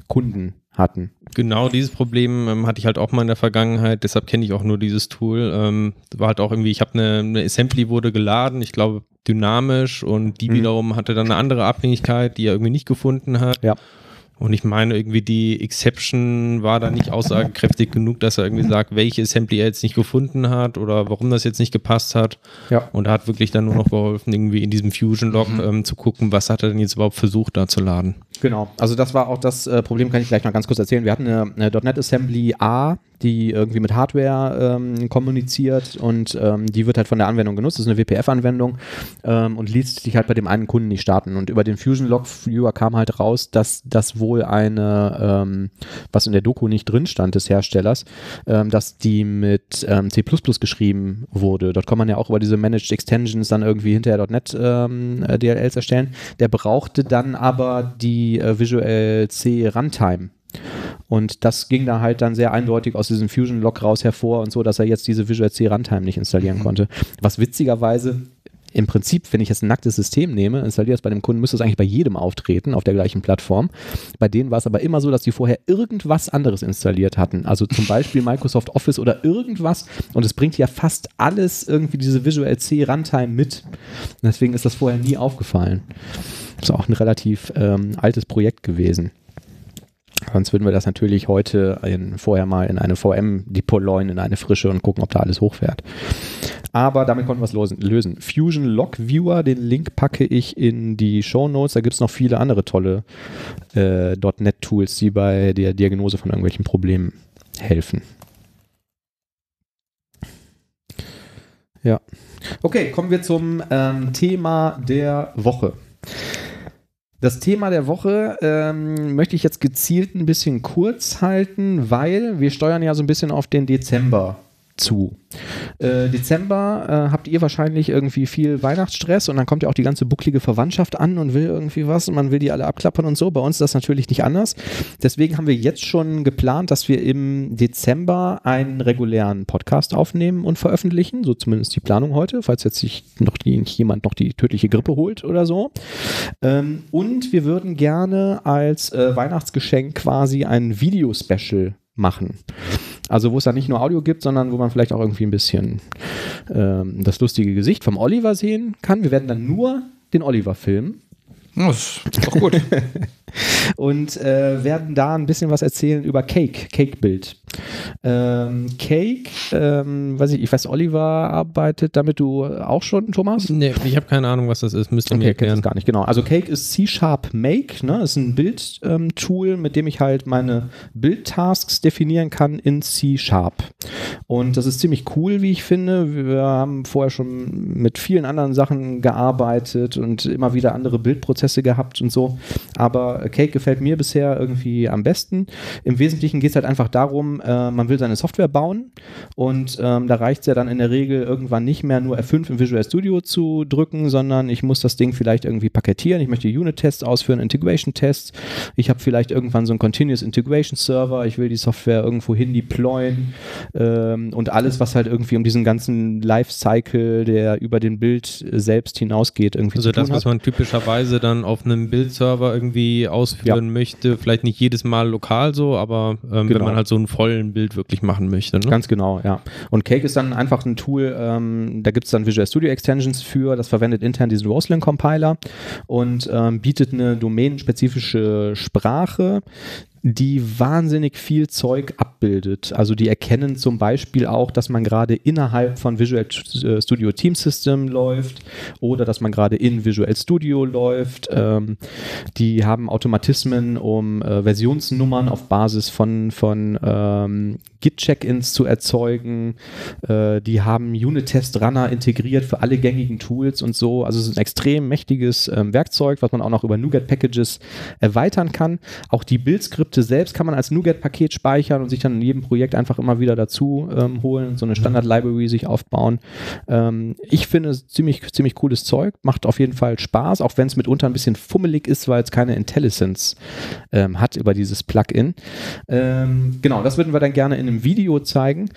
Kunden hatten. Genau dieses Problem ähm, hatte ich halt auch mal in der Vergangenheit, deshalb kenne ich auch nur dieses Tool. Ähm, war halt auch irgendwie, ich habe eine, eine Assembly wurde geladen, ich glaube dynamisch und die Mhm. wiederum hatte dann eine andere Abhängigkeit, die er irgendwie nicht gefunden hat. Ja. Und ich meine irgendwie die Exception war da nicht aussagekräftig genug, dass er irgendwie sagt, welche Assembly er jetzt nicht gefunden hat oder warum das jetzt nicht gepasst hat. Ja. Und da hat wirklich dann nur noch geholfen, irgendwie in diesem Fusion-Log ähm, zu gucken, was hat er denn jetzt überhaupt versucht da zu laden. Genau, also das war auch das äh, Problem, kann ich gleich noch ganz kurz erzählen. Wir hatten eine, eine .NET Assembly A, die irgendwie mit Hardware ähm, kommuniziert und ähm, die wird halt von der Anwendung genutzt. Das ist eine WPF-Anwendung ähm, und ließ sich halt bei dem einen Kunden nicht starten. Und über den Fusion Log Viewer kam halt raus, dass das wohl eine, ähm, was in der Doku nicht drin stand des Herstellers, ähm, dass die mit ähm, C++ geschrieben wurde. Dort kann man ja auch über diese Managed Extensions dann irgendwie hinterher .NET äh, DLLs erstellen. Der brauchte dann aber die äh, Visual C Runtime. Und das ging da halt dann sehr eindeutig aus diesem Fusion-Log raus hervor und so, dass er jetzt diese Visual C Runtime nicht installieren konnte. Was witzigerweise im Prinzip, wenn ich jetzt ein nacktes System nehme, installiere es bei dem Kunden, müsste es eigentlich bei jedem auftreten auf der gleichen Plattform. Bei denen war es aber immer so, dass die vorher irgendwas anderes installiert hatten. Also zum *laughs* Beispiel Microsoft Office oder irgendwas. Und es bringt ja fast alles irgendwie diese Visual C Runtime mit. Deswegen ist das vorher nie aufgefallen. Das ist auch ein relativ ähm, altes Projekt gewesen. Sonst würden wir das natürlich heute in, vorher mal in eine VM deployen, in eine frische und gucken, ob da alles hochfährt. Aber damit konnten wir es lösen. Fusion Log Viewer, den Link packe ich in die Show Notes. Da gibt es noch viele andere tolle äh, .NET-Tools, die bei der Diagnose von irgendwelchen Problemen helfen. Ja. Okay, kommen wir zum ähm, Thema der Woche. Das Thema der Woche ähm, möchte ich jetzt gezielt ein bisschen kurz halten, weil wir steuern ja so ein bisschen auf den Dezember zu. Äh, Dezember äh, habt ihr wahrscheinlich irgendwie viel Weihnachtsstress und dann kommt ja auch die ganze bucklige Verwandtschaft an und will irgendwie was und man will die alle abklappern und so. Bei uns ist das natürlich nicht anders. Deswegen haben wir jetzt schon geplant, dass wir im Dezember einen regulären Podcast aufnehmen und veröffentlichen. So zumindest die Planung heute, falls jetzt sich noch die, jemand noch die tödliche Grippe holt oder so. Ähm, und wir würden gerne als äh, Weihnachtsgeschenk quasi ein Video-Special machen. Also wo es dann nicht nur Audio gibt, sondern wo man vielleicht auch irgendwie ein bisschen ähm, das lustige Gesicht vom Oliver sehen kann. Wir werden dann nur den Oliver filmen. Das ist doch gut. *laughs* und äh, werden da ein bisschen was erzählen über Cake, Cake-Bild. Ähm, Cake, ähm, weiß ich, ich weiß, Oliver arbeitet damit du auch schon, Thomas? Nee, ich habe keine Ahnung, was das ist. Müsste okay, mir erklären. gar nicht, genau. Also Cake ist C-Sharp Make, ne? ist ein Bildtool, ähm, mit dem ich halt meine Bildtasks definieren kann in C-Sharp. Und das ist ziemlich cool, wie ich finde. Wir haben vorher schon mit vielen anderen Sachen gearbeitet und immer wieder andere Bildprozesse gehabt und so. Aber Cake gefällt mir bisher irgendwie am besten. Im Wesentlichen geht es halt einfach darum, äh, man will seine Software bauen und ähm, da reicht es ja dann in der Regel irgendwann nicht mehr nur F5 im Visual Studio zu drücken, sondern ich muss das Ding vielleicht irgendwie paketieren. Ich möchte Unit-Tests ausführen, Integration-Tests. Ich habe vielleicht irgendwann so einen Continuous Integration Server. Ich will die Software irgendwo hin deployen ähm, und alles, was halt irgendwie um diesen ganzen Lifecycle, der über den Bild selbst hinausgeht, irgendwie also zu tun das, was man typischerweise dann auf einem Bildserver irgendwie ausführen ja. möchte. Vielleicht nicht jedes Mal lokal so, aber ähm, genau. wenn man halt so einen vollen Bild wirklich machen möchte. Ne? Ganz genau, ja. Und Cake ist dann einfach ein Tool, ähm, da gibt es dann Visual Studio Extensions für, das verwendet intern diesen Roslyn Compiler und ähm, bietet eine domänenspezifische Sprache, die wahnsinnig viel Zeug abbildet. Also die erkennen zum Beispiel auch, dass man gerade innerhalb von Visual äh, Studio Team System läuft oder dass man gerade in Visual Studio läuft. Ähm, die haben Automatismen, um äh, Versionsnummern auf Basis von, von ähm, Git-Check-ins zu erzeugen. Äh, die haben Unit-Test-Runner integriert für alle gängigen Tools und so. Also es ist ein extrem mächtiges ähm, Werkzeug, was man auch noch über NuGet-Packages erweitern kann. Auch die Build-Skripte selbst kann man als NuGet-Paket speichern und sich dann in jedem Projekt einfach immer wieder dazu ähm, holen, so eine Standard-Library sich aufbauen. Ähm, ich finde es ziemlich, ziemlich cooles Zeug, macht auf jeden Fall Spaß, auch wenn es mitunter ein bisschen fummelig ist, weil es keine Intelligence ähm, hat über dieses Plugin. Ähm, genau, das würden wir dann gerne in in einem Video zeigen,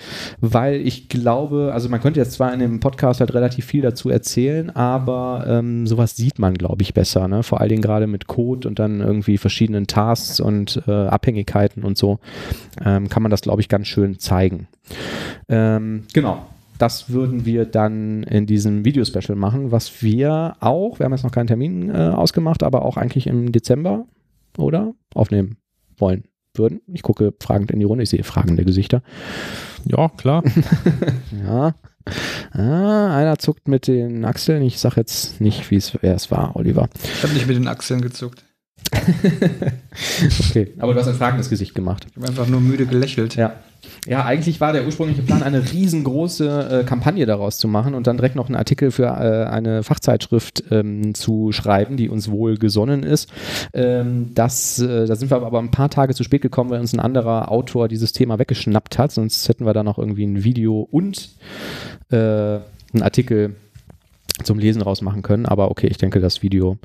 weil ich glaube, also man könnte jetzt zwar in dem Podcast halt relativ viel dazu erzählen, aber ähm, sowas sieht man, glaube ich, besser. Ne? Vor allen Dingen gerade mit Code und dann irgendwie verschiedenen Tasks und äh, Abhängigkeiten und so ähm, kann man das, glaube ich, ganz schön zeigen. Ähm, genau. Das würden wir dann in diesem Video-Special machen, was wir auch, wir haben jetzt noch keinen Termin äh, ausgemacht, aber auch eigentlich im Dezember, oder? Aufnehmen wollen würden. Ich gucke fragend in die Runde, ich sehe fragende Gesichter. Ja, klar. *laughs* ja. Ah, einer zuckt mit den Achseln. Ich sage jetzt nicht, wie wer es war, Oliver. Ich habe nicht mit den Achseln gezuckt. *laughs* okay, aber du hast ein fragendes Gesicht gemacht. Ich habe einfach nur müde gelächelt. Ja. Ja, eigentlich war der ursprüngliche Plan, eine riesengroße äh, Kampagne daraus zu machen und dann direkt noch einen Artikel für äh, eine Fachzeitschrift ähm, zu schreiben, die uns wohl gesonnen ist. Ähm, das, äh, da sind wir aber ein paar Tage zu spät gekommen, weil uns ein anderer Autor dieses Thema weggeschnappt hat. Sonst hätten wir da noch irgendwie ein Video und äh, einen Artikel zum Lesen rausmachen können. Aber okay, ich denke, das Video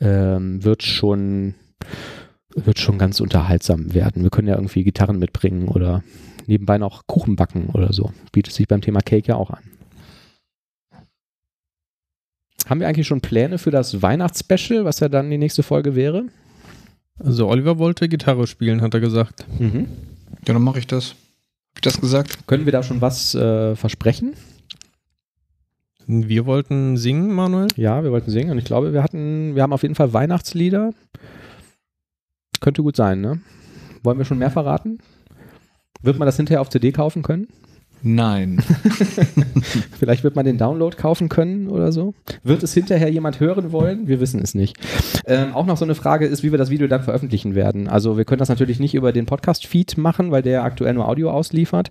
ähm, wird schon wird schon ganz unterhaltsam werden. Wir können ja irgendwie Gitarren mitbringen oder nebenbei noch Kuchen backen oder so. Bietet sich beim Thema Cake ja auch an. Haben wir eigentlich schon Pläne für das Weihnachtsspecial, was ja dann die nächste Folge wäre? Also Oliver wollte Gitarre spielen, hat er gesagt. Mhm. Ja, dann mache ich das. Hab ich das gesagt? Können wir da schon was äh, versprechen? Wir wollten singen, Manuel? Ja, wir wollten singen und ich glaube, wir hatten, wir haben auf jeden Fall Weihnachtslieder. Könnte gut sein, ne? Wollen wir schon mehr verraten? Wird man das hinterher auf CD kaufen können? Nein. *laughs* Vielleicht wird man den Download kaufen können oder so. Wird es hinterher jemand hören wollen? Wir wissen es nicht. Ähm, auch noch so eine Frage ist, wie wir das Video dann veröffentlichen werden. Also wir können das natürlich nicht über den Podcast-Feed machen, weil der aktuell nur Audio ausliefert.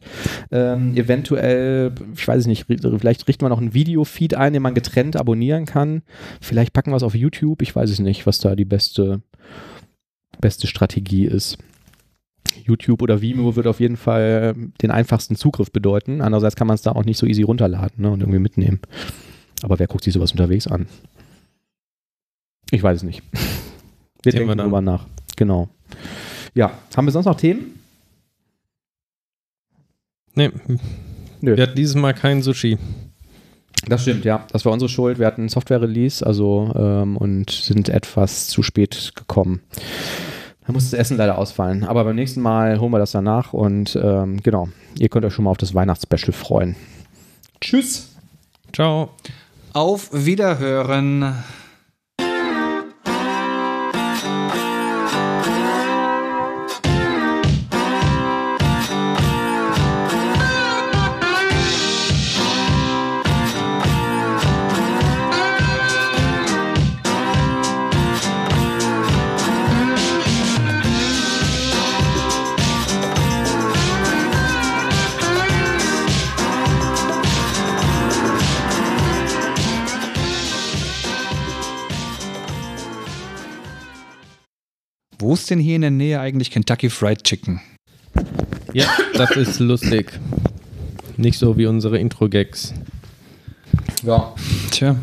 Ähm, eventuell, ich weiß es nicht, vielleicht richten wir noch einen Video-Feed ein, den man getrennt abonnieren kann. Vielleicht packen wir es auf YouTube. Ich weiß es nicht, was da die beste, beste Strategie ist. YouTube oder Vimeo wird auf jeden Fall den einfachsten Zugriff bedeuten. Andererseits kann man es da auch nicht so easy runterladen ne, und irgendwie mitnehmen. Aber wer guckt sich sowas unterwegs an? Ich weiß es nicht. Wir *laughs* Sehen wir denken dann. drüber nach. Genau. Ja, haben wir sonst noch Themen? Nee, Nö. wir hatten dieses Mal kein Sushi. Das stimmt, ja. Das war unsere Schuld. Wir hatten einen Software-Release also, ähm, und sind etwas zu spät gekommen. Da musste das Essen leider ausfallen. Aber beim nächsten Mal holen wir das danach und ähm, genau, ihr könnt euch schon mal auf das Weihnachtsspecial freuen. Tschüss! Ciao. Auf Wiederhören. Wo ist denn hier in der Nähe eigentlich Kentucky Fried Chicken? Ja, das ist lustig. Nicht so wie unsere Intro-Gags. Ja. Tja,